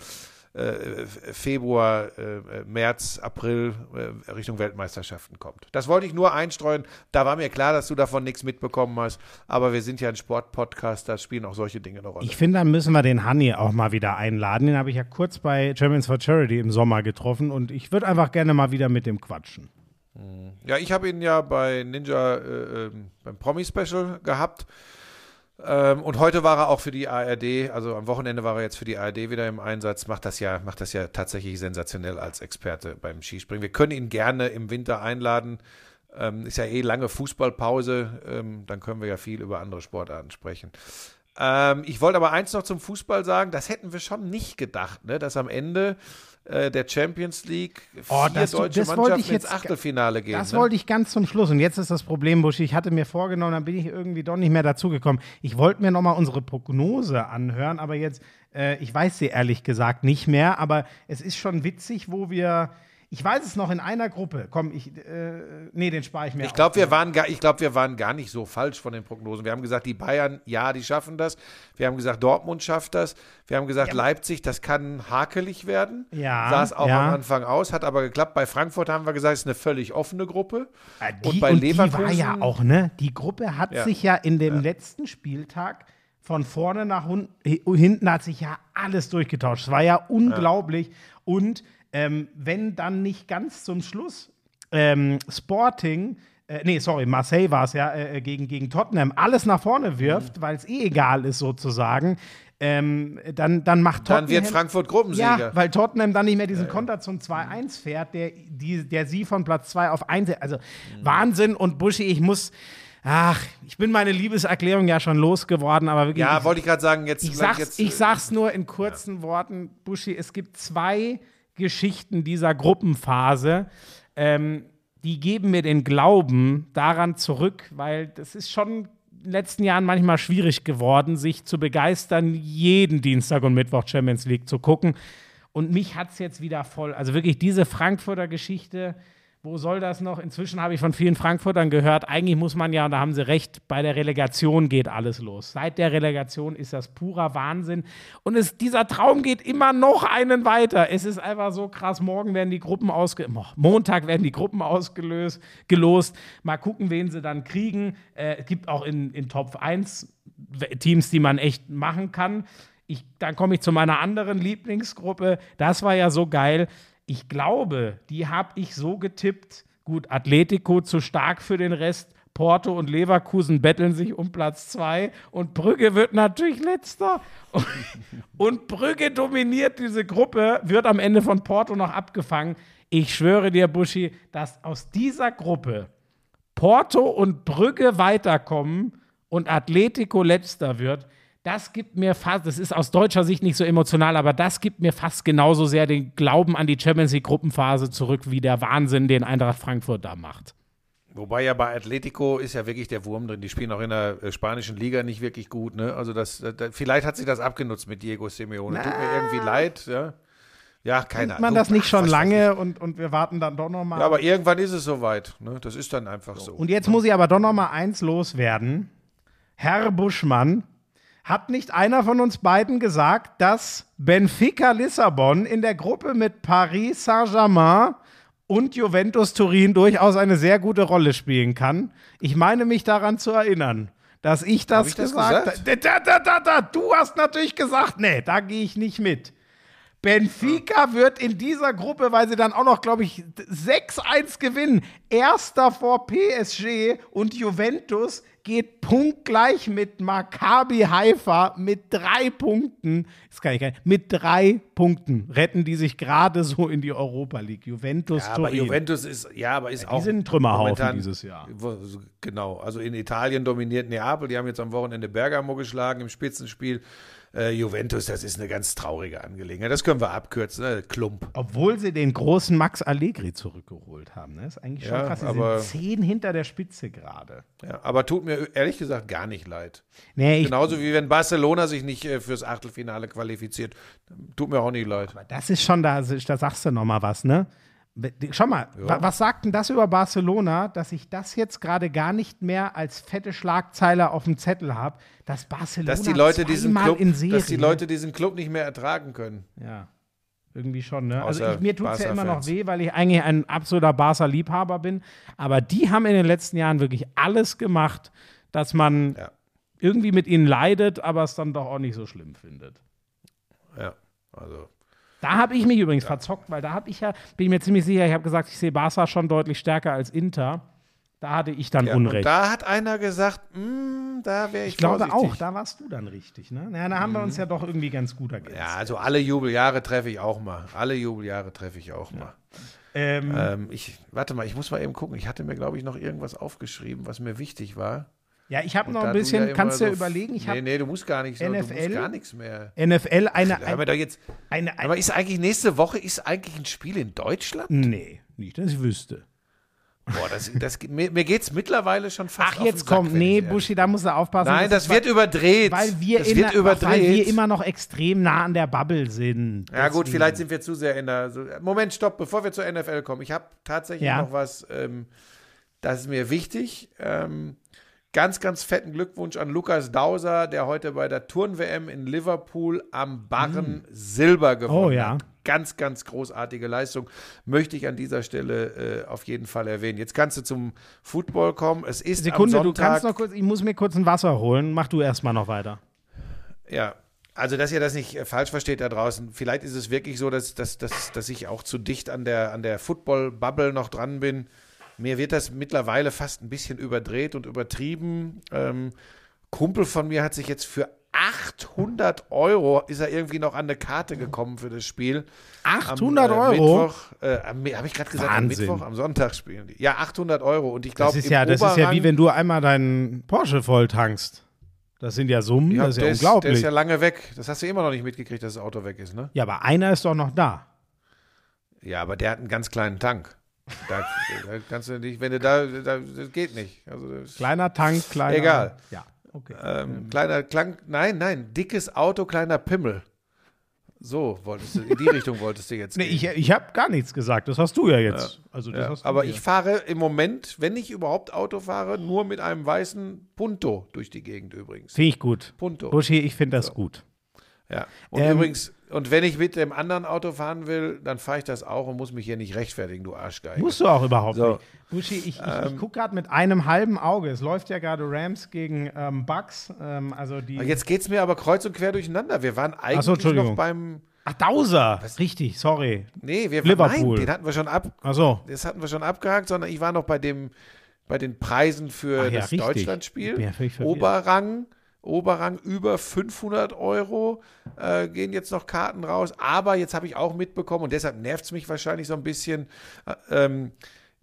äh, Februar, äh, März, April äh, Richtung Weltmeisterschaften kommt. Das wollte ich nur einstreuen. Da war mir klar, dass du davon nichts mitbekommen hast. Aber wir sind ja ein Sportpodcast, da spielen auch solche Dinge eine Rolle. Ich finde, dann müssen wir den Hanni auch mal wieder einladen. Den habe ich ja kurz bei Champions for Charity im Sommer getroffen und ich würde einfach gerne mal wieder mit dem quatschen. Ja, ich habe ihn ja bei Ninja äh, ähm, beim Promi-Special gehabt. Ähm, und heute war er auch für die ARD, also am Wochenende war er jetzt für die ARD wieder im Einsatz, macht das ja, macht das ja tatsächlich sensationell als Experte beim Skispringen. Wir können ihn gerne im Winter einladen. Ähm, ist ja eh lange Fußballpause, ähm, dann können wir ja viel über andere Sportarten sprechen. Ich wollte aber eins noch zum Fußball sagen, das hätten wir schon nicht gedacht, ne? dass am Ende der Champions League vier Oh, das- deutsche das wollte Mannschaften ich ins jetzt- Achtelfinale gehen. Das ne? wollte ich ganz zum Schluss. Und jetzt ist das Problem, Buschi, ich hatte mir vorgenommen, dann bin ich irgendwie doch nicht mehr dazugekommen. Ich wollte mir nochmal unsere Prognose anhören, aber jetzt, äh, ich weiß sie ehrlich gesagt nicht mehr, aber es ist schon witzig, wo wir. Ich weiß es noch in einer Gruppe. Komm, ich. Äh, nee, den spare ich mir. Ich glaube, wir, waren gar- ich glaub, wir waren gar nicht so falsch von den Prognosen. Wir haben gesagt, die Bayern, ja, die schaffen das. Wir haben gesagt, Dortmund schafft das. Wir haben gesagt, Leipzig, das kann hakelig werden. Ja, Sah es auch ja. am Anfang aus, hat aber geklappt. Bei Frankfurt haben wir gesagt, es ist eine völlig offene Gruppe. Ja, und die, bei und die Leverkusen. war ja auch, ne? Die Gruppe hat Ja. sich ja in dem letzten Spieltag von vorne nach hun hinten hat sich ja alles durchgetauscht. Es war ja unglaublich. Und ähm, wenn dann nicht ganz zum Schluss ähm, Sporting äh, äh, nee, sorry, Marseille war es ja, äh, gegen, gegen Tottenham alles nach vorne wirft, Mhm. weil es eh egal ist sozusagen, ähm, dann, dann macht Tottenham. Dann wird Frankfurt Gruppensieger. Ja, weil Tottenham dann nicht mehr diesen Konter zum 2-1 fährt, der, die, der sie von Platz 2 auf 1. Also Mhm. Wahnsinn und Buschi, ich muss. Ach, ich bin meine Liebeserklärung ja schon losgeworden, aber wirklich. ja, wollte ich gerade sagen, jetzt, ich, sag's, jetzt ich sag's nur in kurzen Worten, Buschi, es gibt zwei Geschichten dieser Gruppenphase, ähm, die geben mir den Glauben daran zurück, weil das ist schon in den letzten Jahren manchmal schwierig geworden, sich zu begeistern, jeden Dienstag und Mittwoch Champions League zu gucken. Und mich hat's jetzt wieder voll. Also wirklich diese Frankfurter Geschichte, wo soll das noch? Inzwischen habe ich von vielen Frankfurtern gehört, eigentlich muss man ja, und da haben sie recht, bei der Relegation geht alles los. Seit der Relegation ist das purer Wahnsinn. Und es, dieser Traum geht immer noch einen weiter. Es ist einfach so krass. Morgen werden die Gruppen ausge Montag werden die Gruppen ausgelöst, gelost. Mal gucken, wen sie dann kriegen. Äh, es gibt auch in, in Top 1 Teams, die man echt machen kann. Ich, dann komme ich zu meiner anderen Lieblingsgruppe. Das war ja so geil. Ich glaube, die habe ich so getippt. Gut, Atletico zu stark für den Rest. Porto und Leverkusen betteln sich um Platz zwei und Brügge wird natürlich letzter. Und, Brügge dominiert diese Gruppe, wird am Ende von Porto noch abgefangen. Ich schwöre dir, Buschi, dass aus dieser Gruppe Porto und Brügge weiterkommen und Atletico letzter wird, das gibt mir fast, das ist aus deutscher Sicht nicht so emotional, aber das gibt mir fast genauso sehr den Glauben an die Champions League Gruppenphase zurück, wie der Wahnsinn, den Eintracht Frankfurt da macht. Wobei ja bei Atletico ist ja wirklich der Wurm drin. Die spielen auch in der äh, spanischen Liga nicht wirklich gut. Ne? Also das, äh, da, vielleicht hat sie das abgenutzt mit Diego Simeone. Tut mir irgendwie leid. Ja, ja keine Sieht man das nicht schon lange und, und wir warten dann doch noch mal. ich. Ja, aber irgendwann ist es soweit. Ne? Das ist dann einfach so. Und jetzt muss ich aber doch noch mal eins loswerden. Herr Buschmann, hat nicht einer von uns beiden gesagt, dass Benfica Lissabon in der Gruppe mit Paris Saint-Germain und Juventus Turin durchaus eine sehr gute Rolle spielen kann? Ich meine mich daran zu erinnern, dass ich das, ich das gesagt habe. Da, da, da, du hast natürlich gesagt, nee, da gehe ich nicht mit. Benfica wird in dieser Gruppe, weil sie dann auch noch, glaube ich, 6-1 gewinnen. Erster vor PSG und Juventus geht punktgleich mit Maccabi Haifa mit drei Punkten. Das kann ich gar nicht. Mit drei Punkten retten die sich gerade so in die Europa League. Juventus Ja, aber. Juventus ist, ja, aber ist auch. sind ein Trümmerhaufen momentan- dieses Jahr. Genau. Also in Italien dominiert Neapel. Die haben jetzt am Wochenende Bergamo geschlagen im Spitzenspiel. Äh, Juventus, das ist eine ganz traurige Angelegenheit. Das können wir abkürzen. Ne? Klump. Obwohl sie den großen Max Allegri zurückgeholt haben. Ne? Ist eigentlich schon Ja, krass. Sie aber- sind zehn hinter der Spitze gerade. Ja, aber tut mir ehrlich gesagt gar nicht leid. Nee, Genauso wie wenn Barcelona sich nicht äh, fürs Achtelfinale qualifiziert. Tut mir auch nicht leid. Das ist schon, da, da sagst du noch mal was, ne? Schau mal, wa- was sagt denn das über Barcelona, dass ich das jetzt gerade gar nicht mehr als fette Schlagzeile auf dem Zettel habe, dass Barcelona Dass die Leute diesen Club, dass die Leute diesen Club nicht mehr ertragen können. ja, irgendwie schon, ne? Also ich, mir tut es ja immer noch weh, weil ich eigentlich ein absoluter Barca-Liebhaber bin, aber die haben in den letzten Jahren wirklich alles gemacht, dass man Ja. irgendwie mit ihnen leidet, aber es dann doch auch nicht so schlimm findet. Ja, also Da habe ich mich übrigens verzockt, weil da habe ich ja, bin ich mir ziemlich sicher, ich habe gesagt, ich sehe Barca schon deutlich stärker als Inter. Da hatte ich dann ja, und Unrecht. da hat einer gesagt, "Mm, da wäre ich, ich glaube vorsichtig. auch, da warst du dann richtig. Ne? Naja, da haben wir uns ja doch irgendwie ganz gut ergänzt. Ja, also alle Jubeljahre treffe ich auch mal. Alle Jubeljahre treffe ich auch mal. Ähm, Ähm, ich, warte mal, ich muss mal eben gucken. Ich hatte mir, glaube ich, noch irgendwas aufgeschrieben, was mir wichtig war. Ja, ich habe noch ein bisschen, ja kannst du so ja überlegen, ich Nee, habe nee, du musst gar nicht so, du NFL? musst gar nichts mehr. NFL eine, eine, doch jetzt, eine, aber ist eigentlich nächste Woche ist eigentlich ein Spiel in Deutschland? Nee, nicht, dass ich wüsste. Boah, das, das, mir, mir geht es mittlerweile schon fast Ach, jetzt den Sack, komm, wenn nee, Buschi, da musst du aufpassen. Nein, das wird überdreht. weil wir, das wird überdreht. weil wir immer noch extrem nah an der Bubble sind. ja gut, vielleicht sind wir zu sehr in der. So, Moment, stopp, bevor wir zur NFL kommen. Ich habe tatsächlich Ja. noch was, ähm, das ist mir wichtig. Ähm, ganz, ganz fetten Glückwunsch an Lukas Dauser, der heute bei der Turn-WM in Liverpool am Barren Silber gewonnen Mm. Oh, ja. hat. Ganz, ganz großartige Leistung. Möchte ich an dieser Stelle äh, auf jeden Fall erwähnen. Jetzt kannst du zum Football kommen. Es ist Sekunde, am du Sonntag, kannst noch kurz, ich muss mir kurz ein Wasser holen. Mach du erstmal noch weiter. Ja, also dass ihr das nicht äh, falsch versteht da draußen. Vielleicht ist es wirklich so, dass, dass, dass, dass ich auch zu dicht an der, an der Football-Bubble noch dran bin. Mir wird das mittlerweile fast ein bisschen überdreht und übertrieben. Ähm, Kumpel von mir hat sich jetzt für 800 Euro ist er irgendwie noch an eine Karte gekommen für das Spiel. 800 am, äh, Euro? Mittwoch, äh, habe ich gerade gesagt, Wahnsinn. am Mittwoch, am Sonntag spielen die. Ja, 800 Euro. Und ich glaube, Das ist ja, das ist ja wie wenn du einmal deinen Porsche voll tankst. Das sind ja Summen, ja, das ist ja ist, der unglaublich. ist ja lange weg. Das hast du immer noch nicht mitgekriegt, dass das Auto weg ist, ne? ja, aber einer ist doch noch da. Ja, aber der hat einen ganz kleinen Tank. Da, da kannst du nicht, wenn du da, da das geht nicht. Also das, Kleiner Tank, kleiner. Egal. Ja, okay. ähm, kleiner Klang, nein, nein, dickes Auto, kleiner Pimmel. So wolltest du, in die Richtung wolltest du jetzt Nee, gehen. ich, ich habe gar nichts gesagt. Das hast du ja jetzt. Also das Ja, hast du aber hier. ich fahre im Moment, wenn ich überhaupt Auto fahre, nur mit einem weißen Punto durch die Gegend übrigens. Finde ich gut. Punto. Buschi, ich finde das gut. Ja. Und Ähm, übrigens, und wenn ich mit dem anderen Auto fahren will, dann fahre ich das auch und muss mich hier nicht rechtfertigen, du Arschgeige. Musst du auch überhaupt So. nicht. Buschi, ich, ich, Ähm, ich gucke gerade mit einem halben Auge. Es läuft ja gerade Rams gegen ähm, Bucks. Ähm, also die. Jetzt geht es mir aber kreuz und quer durcheinander. Wir waren eigentlich Entschuldigung. noch beim. Ach, Dauser. Richtig, sorry. Nee, wir Liverpool. Nein, den hatten wir schon ab. Achso. Das hatten wir schon abgehakt, sondern ich war noch bei dem, bei den Preisen für Ach ja, das richtig. Deutschlandspiel. Ja. Oberrang, Oberrang über 500 Euro äh, gehen jetzt noch Karten raus. Aber jetzt habe ich auch mitbekommen und deshalb nervt es mich wahrscheinlich so ein bisschen. Äh, ähm,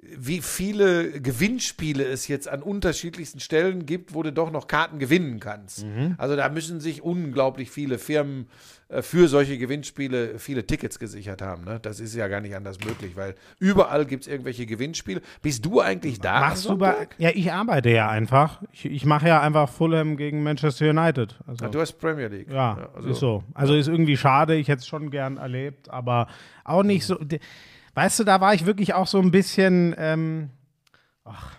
wie viele Gewinnspiele es jetzt an unterschiedlichsten Stellen gibt, wo du doch noch Karten gewinnen kannst. Mhm. Also da müssen sich unglaublich viele Firmen für solche Gewinnspiele viele Tickets gesichert haben. Ne? Das ist ja gar nicht anders möglich, weil überall gibt es irgendwelche Gewinnspiele. Bist du eigentlich da? Machst du bei. Ja, ich arbeite ja einfach. Ich, ich mache ja einfach Fulham gegen Manchester United. Also, Ah, du hast Premier League. ja, also, ist so. Also ist irgendwie schade. Ich hätte es schon gern erlebt, aber auch nicht so. Weißt du, da war ich wirklich auch so ein bisschen. Ähm, ach,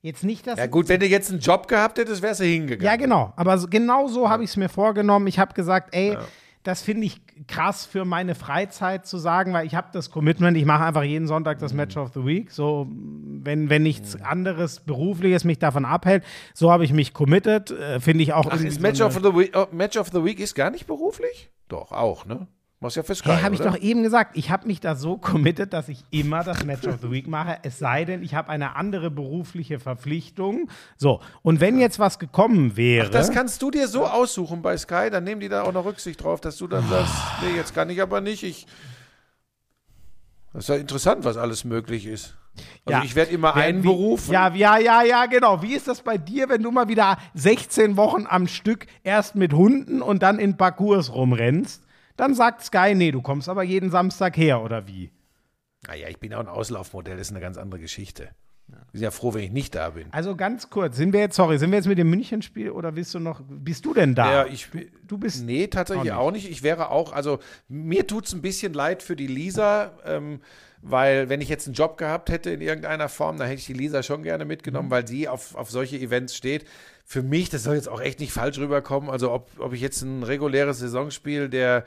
jetzt nicht, dass. Ja gut, wenn du jetzt einen Job gehabt hättest, wärst du hingegangen. Ja, genau. Aber genau so habe ich es mir vorgenommen. Ich habe gesagt, ey, das finde ich krass für meine Freizeit zu sagen, weil ich habe das Commitment, ich mache einfach jeden Sonntag das Match of the Week. So, wenn, wenn nichts anderes Berufliches mich davon abhält, so habe ich mich committed. Äh, finde ich auch Ach, ist so Match, eine- of the Week, oh, Match of the Week ist gar nicht beruflich? Doch, auch, ne? Machst ja für Sky, Hey, habe ich doch eben gesagt, ich habe mich da so committed, dass ich immer das Match of the Week mache, es sei denn, ich habe eine andere berufliche Verpflichtung. So, und wenn jetzt was gekommen wäre. Das kannst du dir so aussuchen bei Sky, dann nehmen die da auch noch Rücksicht drauf, dass du dann sagst, nee, jetzt kann ich aber nicht. Ich das ist ja interessant, was alles möglich ist. Also Ja. ich werde immer Wer- einen berufen. Ja, ja, ja, ja, genau. Wie ist das bei dir, wenn du mal wieder 16 Wochen am Stück erst mit Hunden und dann in Parcours rumrennst? Dann sagt Sky, nee, du kommst aber jeden Samstag her, oder wie? Naja, ich bin auch ein Auslaufmodell, das ist eine ganz andere Geschichte. Ich bin ja froh, wenn ich nicht da bin. Also ganz kurz, sind wir jetzt, sorry, sind wir jetzt mit dem Münchenspiel oder bist du noch, bist du denn da? Ja, ich, du bist. Nee, tatsächlich auch nicht. Ich wäre auch, also mir tut es ein bisschen leid für die Lisa, ähm, weil wenn ich jetzt einen Job gehabt hätte in irgendeiner Form, dann hätte ich die Lisa schon gerne mitgenommen, weil sie auf, auf solche Events steht. Für mich, das soll jetzt auch echt nicht falsch rüberkommen, also ob, ob ich jetzt ein reguläres Saisonspiel der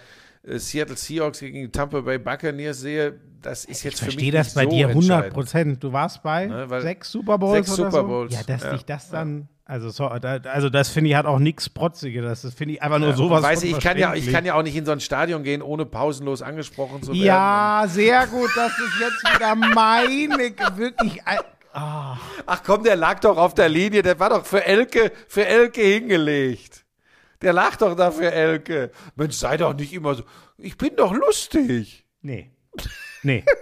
Seattle Seahawks gegen Tampa Bay Buccaneers sehe, das ist jetzt Ich für mich verstehe das bei so dir 100 entscheidend. Prozent. Du warst bei Ne, sechs Super Bowls Sechs oder Super so? Bowls, Ja, dass ja. dich das dann, also, so, also das finde ich hat auch nichts Protziges. Das, finde ich einfach nur sowas Weiß ich, ich kann, ja, ich kann ja auch nicht in so ein Stadion gehen, ohne pausenlos angesprochen zu werden. Ja, sehr gut. Das ist jetzt wieder meine, wirklich. ein- Ach komm, der lag doch auf der Linie, der war doch für Elke, für Elke hingelegt. Der lag doch da für Elke. Mensch, sei doch nicht immer so. Ich bin doch lustig. Nee. Nee.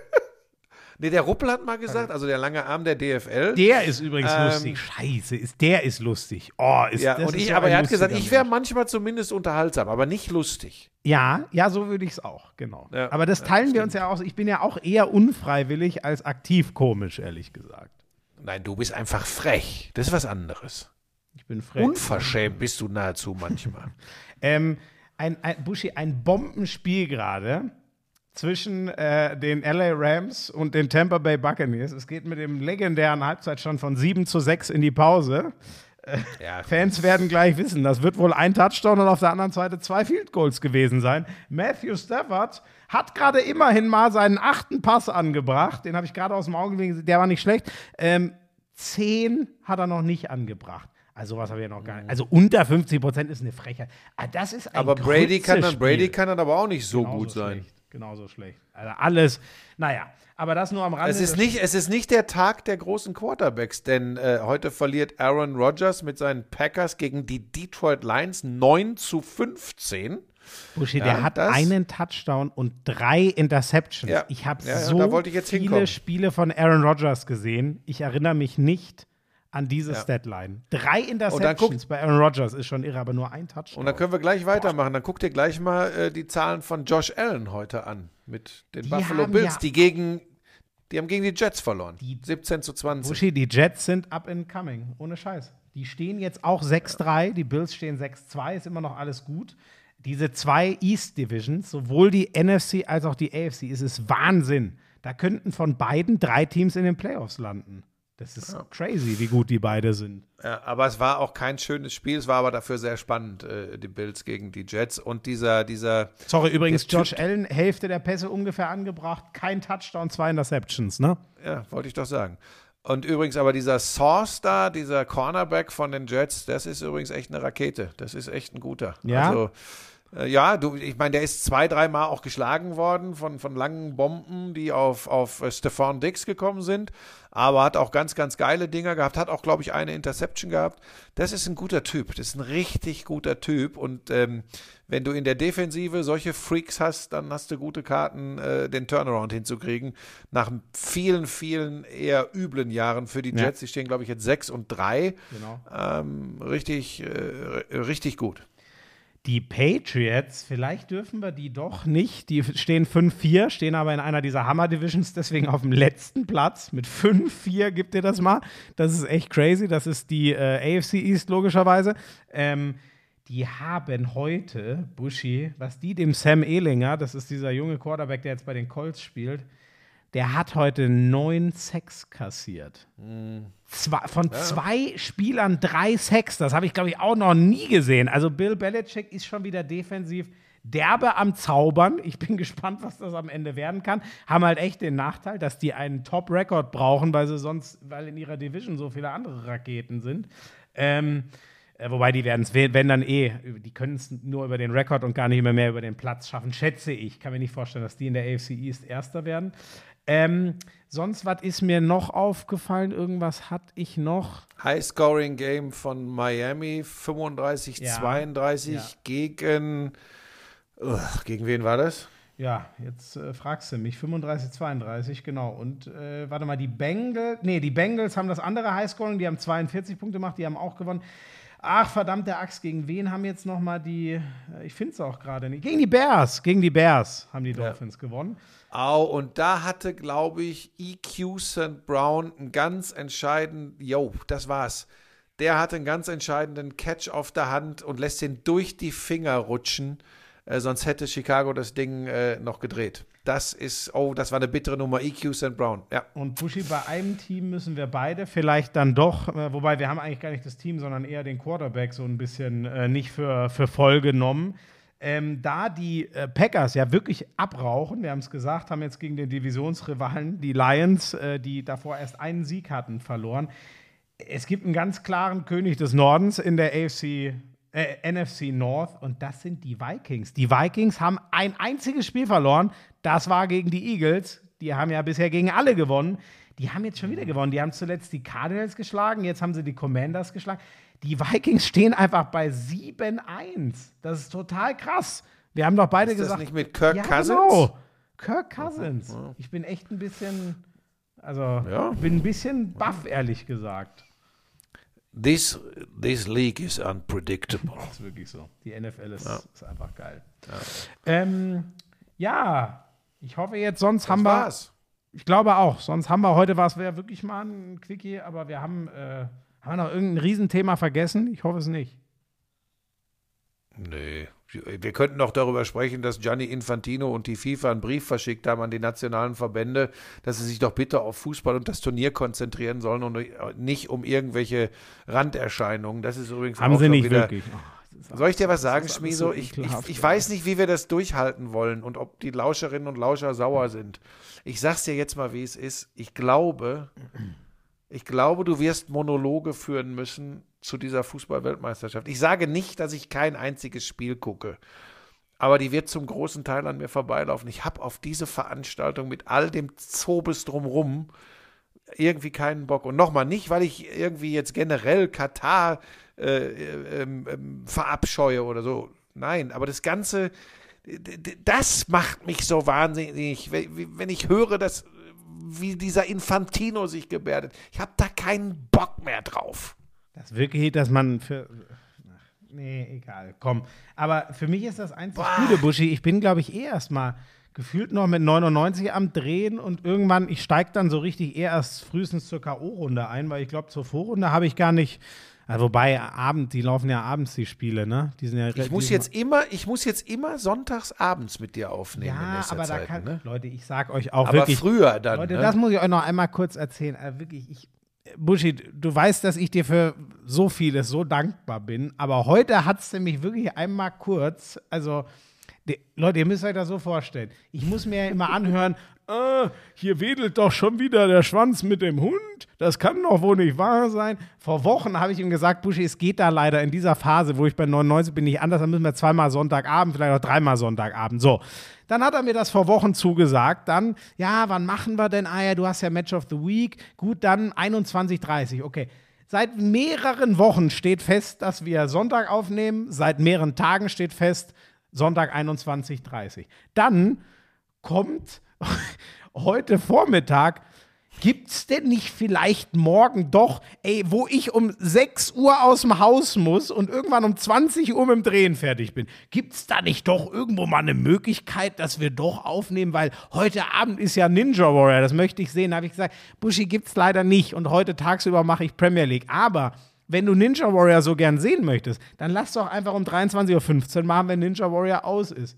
Nee, der Ruppel hat mal gesagt, also der lange Arm der DFL. Der ist übrigens Ähm, lustig. Scheiße, ist der ist lustig. Oh, ist ja, das und ich, so aber er hat gesagt, ich wäre manchmal zumindest unterhaltsam, aber nicht lustig. Ja, ja, so würde ich es auch, genau. Ja, aber das ja, teilen wir uns ja aus. Ich bin ja auch eher unfreiwillig als aktiv komisch, ehrlich gesagt. Nein, du bist einfach frech. Das ist was anderes. Bin frech. Unverschämt bist du nahezu manchmal. Ähm, ein, ein, Buschi, ein Bombenspiel gerade zwischen äh, den LA Rams und den Tampa Bay Buccaneers. Es geht mit dem legendären Halbzeitstand von 7 zu 6 in die Pause. ja, Fans werden gleich wissen, das wird wohl ein Touchdown und auf der anderen Seite zwei Field Goals gewesen sein. Matthew Stafford hat gerade immerhin mal seinen achten Pass angebracht. Den habe ich gerade aus dem Auge gesehen, der war nicht schlecht. Ähm, zehn hat er noch nicht angebracht. Also was habe ich ja noch gar nicht. Also unter 50 Prozent ist eine Frechheit. Ah, das ist ein aber Brady kann, dann. Brady kann dann aber auch nicht so Genauso gut sein. schlecht. genauso schlecht. Also alles, naja, aber das nur am Rande. Es ist, nicht, es ist nicht der Tag der großen Quarterbacks, denn äh, heute verliert Aaron Rodgers mit seinen Packers gegen die Detroit Lions 9 zu 15. Buschi, Ja, der hat das- einen Touchdown und drei Interceptions. Ja. Ich habe Ja, so viele hinkommen. Spiele von Aaron Rodgers gesehen. Ich erinnere mich nicht an diese Statline. Drei Interceptions bei Aaron Rodgers ist schon irre, aber nur ein Touchdown. Und dann können wir gleich weitermachen. Dann guck dir gleich mal äh, die Zahlen von Josh Allen heute an mit den Die Buffalo Bills, ja- die gegen die haben gegen die Jets verloren. Die- 17 zu 20. Buschi, die Jets sind up and coming, ohne Scheiß. Die stehen jetzt auch 6-3, die Bills stehen 6-2, ist immer noch alles gut. Diese zwei East Divisions, sowohl die NFC als auch die AFC, es ist Wahnsinn. Da könnten von beiden drei Teams in den Playoffs landen. Das ist crazy, wie gut die beide sind. Ja, aber es war auch kein schönes Spiel, es war aber dafür sehr spannend, äh, die Bills gegen die Jets. Und dieser, dieser, Sorry, übrigens, Josh Typ- Allen, Hälfte der Pässe ungefähr angebracht, kein Touchdown, zwei Interceptions, ne? ja, wollte ich doch sagen. Und übrigens aber dieser Sauce da, dieser Cornerback von den Jets, das ist übrigens echt eine Rakete. Das ist echt ein guter. Ja? Also, äh, ja, du, ich meine, der ist zwei, dreimal auch geschlagen worden von, von langen Bomben, die auf, auf äh, Stefan Dix gekommen sind. Aber hat auch ganz, ganz geile Dinger gehabt. Hat auch, glaube ich, eine Interception gehabt. Das ist ein guter Typ. Das ist ein richtig guter Typ. Und ähm, wenn du in der Defensive solche Freaks hast, dann hast du gute Karten, äh, den Turnaround hinzukriegen. Nach vielen, vielen eher üblen Jahren für die Ja. Jets. Die stehen, glaube ich, jetzt 6 und 3. Genau. Ähm, richtig, äh, richtig gut. Die Patriots, vielleicht dürfen wir die doch nicht. Die stehen 5-4, stehen aber in einer dieser Hammer-Divisions, deswegen auf dem letzten Platz. Mit 5-4 gibt ihr das mal. Das ist echt crazy. Das ist die äh, AFC East, logischerweise. Ähm, die haben heute, Buschi, was die dem Sam Ehlinger, das ist dieser junge Quarterback, der jetzt bei den Colts spielt, der hat heute neun Sacks kassiert. Zwei, von zwei Spielern drei Sacks. Das habe ich, glaube ich, auch noch nie gesehen. Also Bill Belichick ist schon wieder defensiv derbe am Zaubern. Ich bin gespannt, was das am Ende werden kann. Haben halt echt den Nachteil, dass die einen Top-Record brauchen, weil sie sonst, weil in ihrer Division so viele andere Raketen sind. Ähm, äh, wobei die werden es, wenn dann eh, die können es nur über den Rekord und gar nicht mehr mehr über den Platz schaffen, schätze ich. Kann mir nicht vorstellen, dass die in der AFC East Erster werden. Ähm, sonst, was ist mir noch aufgefallen? Irgendwas hatte ich noch. High-Scoring-Game von Miami, 35, Ja. 32 Ja. gegen. Ugh, gegen wen war das? Ja, jetzt äh, fragst du mich. 35, 32, genau. Und äh, warte mal, die Bengals, nee, die Bengals haben das andere Highscoring, die haben 42 Punkte gemacht, die haben auch gewonnen. Ach, verdammte Axt, gegen wen haben jetzt noch mal die, äh, ich finde es auch gerade nicht, gegen die Bears, gegen die Bears haben die Dolphins gewonnen. Au, und da hatte, glaube ich, EQ St. Brown einen ganz entscheidenden, yo, das war's. Der hatte einen ganz entscheidenden Catch auf der Hand und lässt ihn durch die Finger rutschen. Äh, sonst hätte Chicago das Ding äh, noch gedreht. Das ist, oh, das war eine bittere Nummer. EQ St. Brown, ja. Und Buschi, bei einem Team müssen wir beide vielleicht dann doch, äh, wobei wir haben eigentlich gar nicht das Team, sondern eher den Quarterback so ein bisschen äh, nicht für, für voll genommen. Ähm, da die äh, Packers ja wirklich abrauchen, wir haben es gesagt, haben jetzt gegen den Divisionsrivalen, die Lions, äh, die davor erst einen Sieg hatten, verloren. Es gibt einen ganz klaren König des Nordens in der AFC, äh, NFC North und das sind die Vikings. Die Vikings haben ein einziges Spiel verloren, das war gegen die Eagles. Die haben ja bisher gegen alle gewonnen. Die haben jetzt schon wieder gewonnen. Die haben zuletzt die Cardinals geschlagen, jetzt haben sie die Commanders geschlagen. Die Vikings stehen einfach bei 7-1. Das ist total krass. Wir haben doch beide Ist das gesagt. nicht mit Kirk ja, Cousins? Genau. Kirk Cousins. Ich bin echt ein bisschen, also Ja. ich bin ein bisschen baff, ehrlich gesagt. This, this league is unpredictable. Das ist wirklich so. Die NFL ist, ist einfach geil. Ja. Ähm, ja, ich hoffe jetzt, sonst haben wir. war's. Ich glaube auch. Sonst haben wir heute was wäre wirklich mal ein Quickie, aber wir haben, äh, haben wir noch irgendein Riesenthema vergessen? Ich hoffe es nicht. Nee. Wir könnten noch darüber sprechen, dass Gianni Infantino und die FIFA einen Brief verschickt haben an die nationalen Verbände, dass sie sich doch bitte auf Fußball und das Turnier konzentrieren sollen und nicht um irgendwelche Randerscheinungen. Das ist übrigens Haben auch sie nicht wieder, wirklich. Soll ich dir was sagen, Schmieso? so ich, ich, ich weiß nicht, wie wir das durchhalten wollen und ob die Lauscherinnen und Lauscher sauer sind. Ich sag's dir jetzt mal, wie es ist. Ich glaube, ich glaube, du wirst Monologe führen müssen zu dieser Fußball-Weltmeisterschaft. Ich sage nicht, dass ich kein einziges Spiel gucke. aber die wird zum großen Teil an mir vorbeilaufen. Ich habe auf diese Veranstaltung mit all dem Zobes drumrum irgendwie keinen Bock. Und nochmal, nicht, weil ich irgendwie jetzt generell Katar äh, ähm, ähm, verabscheue oder so. Nein, aber das Ganze, das macht mich so wahnsinnig, wenn ich höre, dass, wie dieser Infantino sich gebärdet. Ich habe da keinen Bock mehr drauf. Das wirklich, dass man für. Ach, nee, egal, komm. Aber für mich ist das einzig Gute, Buschi. Ich bin, glaube ich, eh erst mal gefühlt noch mit 99 am Drehen und irgendwann, ich steige dann so richtig eher erst frühestens zur K.O.-Runde ein, weil ich glaube, zur Vorrunde habe ich gar nicht. Also wobei, Abend, die laufen ja abends, die Spiele, ne? Die sind ja Ich muss jetzt immer, ich muss jetzt immer sonntags abends mit dir aufnehmen Ja, aber da Zeit. kann. ne? Leute, ich sag euch auch Aber wirklich. früher dann. Leute, ne? das muss ich euch noch einmal kurz erzählen. Äh, wirklich, ich, Buschi, du weißt, dass ich dir für so vieles so dankbar bin, aber heute hat es nämlich wirklich einmal kurz, also die, Leute, ihr müsst euch das so vorstellen. Ich muss mir ja immer anhören, äh, hier wedelt doch schon wieder der Schwanz mit dem Hund. Das kann doch wohl nicht wahr sein. Vor Wochen habe ich ihm gesagt, Buschi, es geht da leider in dieser Phase, wo ich bei 99 bin, nicht anders. Dann müssen wir zweimal Sonntagabend, vielleicht auch dreimal Sonntagabend. So. Dann hat er mir das vor Wochen zugesagt. Dann, ja, wann machen wir denn? Ah ja, du hast ja Match of the Week. Gut, dann 21.30 Okay. Seit mehreren Wochen steht fest, dass wir Sonntag aufnehmen. Seit mehreren Tagen steht fest, Sonntag 21.30 Dann kommt heute Vormittag, gibt's denn nicht vielleicht morgen doch, ey, wo ich um 6 Uhr aus dem Haus muss und irgendwann um 20 Uhr mit dem Drehen fertig bin, gibt's da nicht doch irgendwo mal eine Möglichkeit, dass wir doch aufnehmen, weil heute Abend ist ja Ninja Warrior, das möchte ich sehen, habe ich gesagt, Buschi gibt's leider nicht. Und heute tagsüber mache ich Premier League, aber wenn du Ninja Warrior so gern sehen möchtest, dann lass doch einfach um 23.15 Uhr machen, wenn Ninja Warrior aus ist.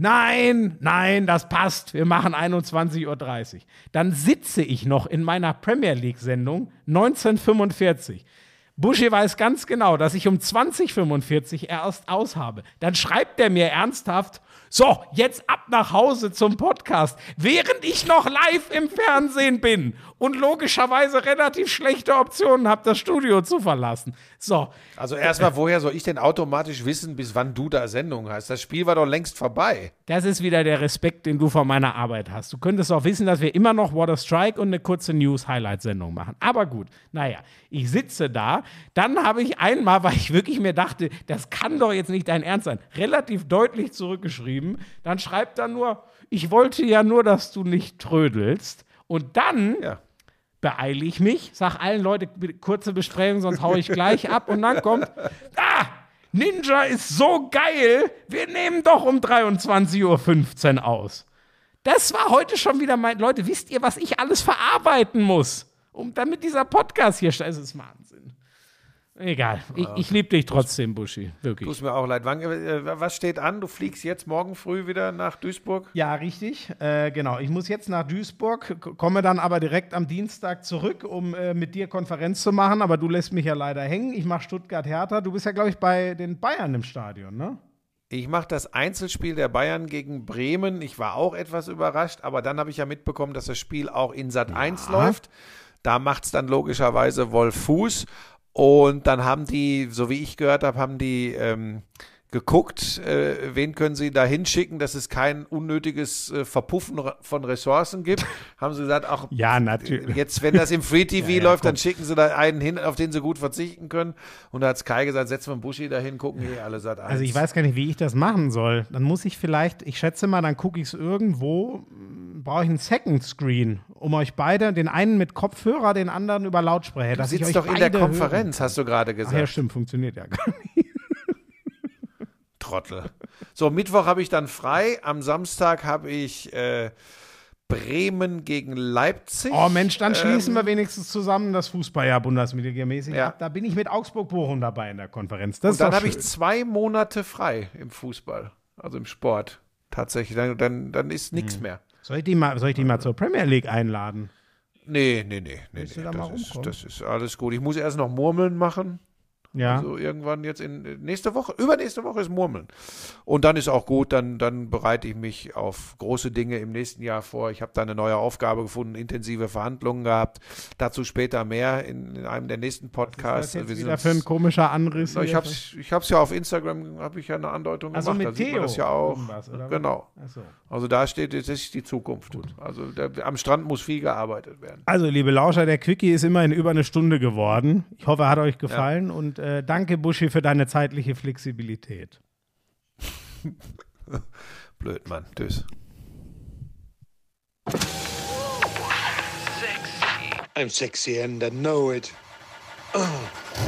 Nein, nein, das passt. Wir machen 21.30 Uhr. Dann sitze ich noch in meiner Premier League-Sendung 1945. Buschi weiß ganz genau, dass ich um 20.45 Uhr erst aus habe. Dann schreibt er mir ernsthaft, so, jetzt ab nach Hause zum Podcast, während ich noch live im Fernsehen bin und logischerweise relativ schlechte Optionen habe, das Studio zu verlassen. So, Also erstmal, woher soll ich denn automatisch wissen, bis wann du da Sendung hast? Das Spiel war doch längst vorbei. Das ist wieder der Respekt, den du vor meiner Arbeit hast. Du könntest auch wissen, dass wir immer noch Water Strike und eine kurze News-Highlight-Sendung machen. Aber gut, naja, ich sitze da. Dann habe ich einmal, weil ich wirklich mir dachte, das kann doch jetzt nicht dein Ernst sein, relativ deutlich zurückgeschrieben. Dann schreibt er nur, ich wollte ja nur, dass du nicht trödelst. Und dann Ja. Beeile ich mich, sag allen Leuten, bitte kurze Besprechung, sonst hau ich gleich ab. Und dann kommt, ah, Ninja ist so geil, wir nehmen doch um 23.15 Uhr aus. Das war heute schon wieder mein, Leute, wisst ihr, was ich alles verarbeiten muss, um damit dieser Podcast hier, das ist Wahnsinn. Egal, ich, ich liebe dich trotzdem, Buschi, wirklich. Tut mir auch leid. Wann, äh, was steht an? Du fliegst jetzt morgen früh wieder nach Duisburg? Ja, richtig. Äh, genau. Ich muss jetzt nach Duisburg, komme dann aber direkt am Dienstag zurück, um äh, mit dir Konferenz zu machen. Aber du lässt mich ja leider hängen. Ich mache Stuttgart-Hertha. Du bist ja, glaube ich, bei den Bayern im Stadion, ne? Ich mache das Einzelspiel der Bayern gegen Bremen. Ich war auch etwas überrascht, aber dann habe ich ja mitbekommen, dass das Spiel auch in Sat 1 läuft. Da macht es dann logischerweise Wolf Fuß. Und dann haben die, so wie ich gehört habe, haben die ähm, geguckt, äh, wen können sie da hinschicken, dass es kein unnötiges äh, Verpuffen von Ressourcen gibt. haben sie gesagt, auch Ja, natürlich. Jetzt, wenn das im Free TV Ja, ja, läuft, dann komm. schicken sie da einen hin, auf den sie gut verzichten können. Und da hat Sky gesagt, setzen wir einen Buschi dahin, gucken eh alle Sat 1. Also ich weiß gar nicht, wie ich das machen soll. Dann muss ich vielleicht, ich schätze mal, dann gucke ich es irgendwo, m, brauche ich einen Second Screen, um euch beide, den einen mit Kopfhörer, den anderen über Lautsprecher. Du sitzt doch in der. Konferenz, hast du gerade Ach gesagt. ja, stimmt, funktioniert ja gar nicht. Trottel. So, Mittwoch habe ich dann frei. Am Samstag habe ich äh, Bremen gegen Leipzig. Oh Mensch, dann schließen wir wenigstens zusammen das Fußballjahr Bundesliga-mäßig Ja. ab. Da bin ich mit Augsburg-Bochum dabei in der Konferenz. Das Und dann habe ich zwei Monate frei im Fußball, also im Sport. Tatsächlich. Dann, dann, dann ist nichts Hm. mehr. Soll ich, die mal, soll ich die mal zur Premier League einladen? Nee, nee, nee. nee, nee da das, ist, das ist alles gut. Ich muss erst noch Murmeln machen. Ja. Also irgendwann jetzt in nächste Woche, übernächste Woche ist Murmeln. Und dann ist auch gut, dann, dann bereite ich mich auf große Dinge im nächsten Jahr vor. Ich habe da eine neue Aufgabe gefunden, intensive Verhandlungen gehabt. Dazu später mehr in, in einem der nächsten Podcasts. Was ist das wieder für ein komischer Anriss? Na, ich habe es ich hab's ja auf Instagram, habe ich ja eine Andeutung Ach so, gemacht. mit da sieht Theo man das ja auch. Genau. So. Also da steht, das ist die Zukunft. Also da, am Strand muss viel gearbeitet werden. Also, liebe Lauscher, der Quickie ist immerhin über eine Stunde geworden. Ich hoffe, er hat euch gefallen und äh, danke, Buschi, für deine zeitliche Flexibilität. Blöd, Mann. Tschüss. I'm sexy and I know it.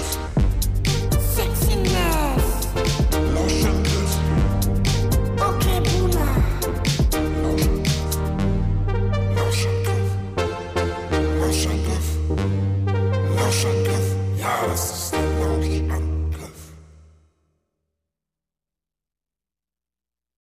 Lauschangriff,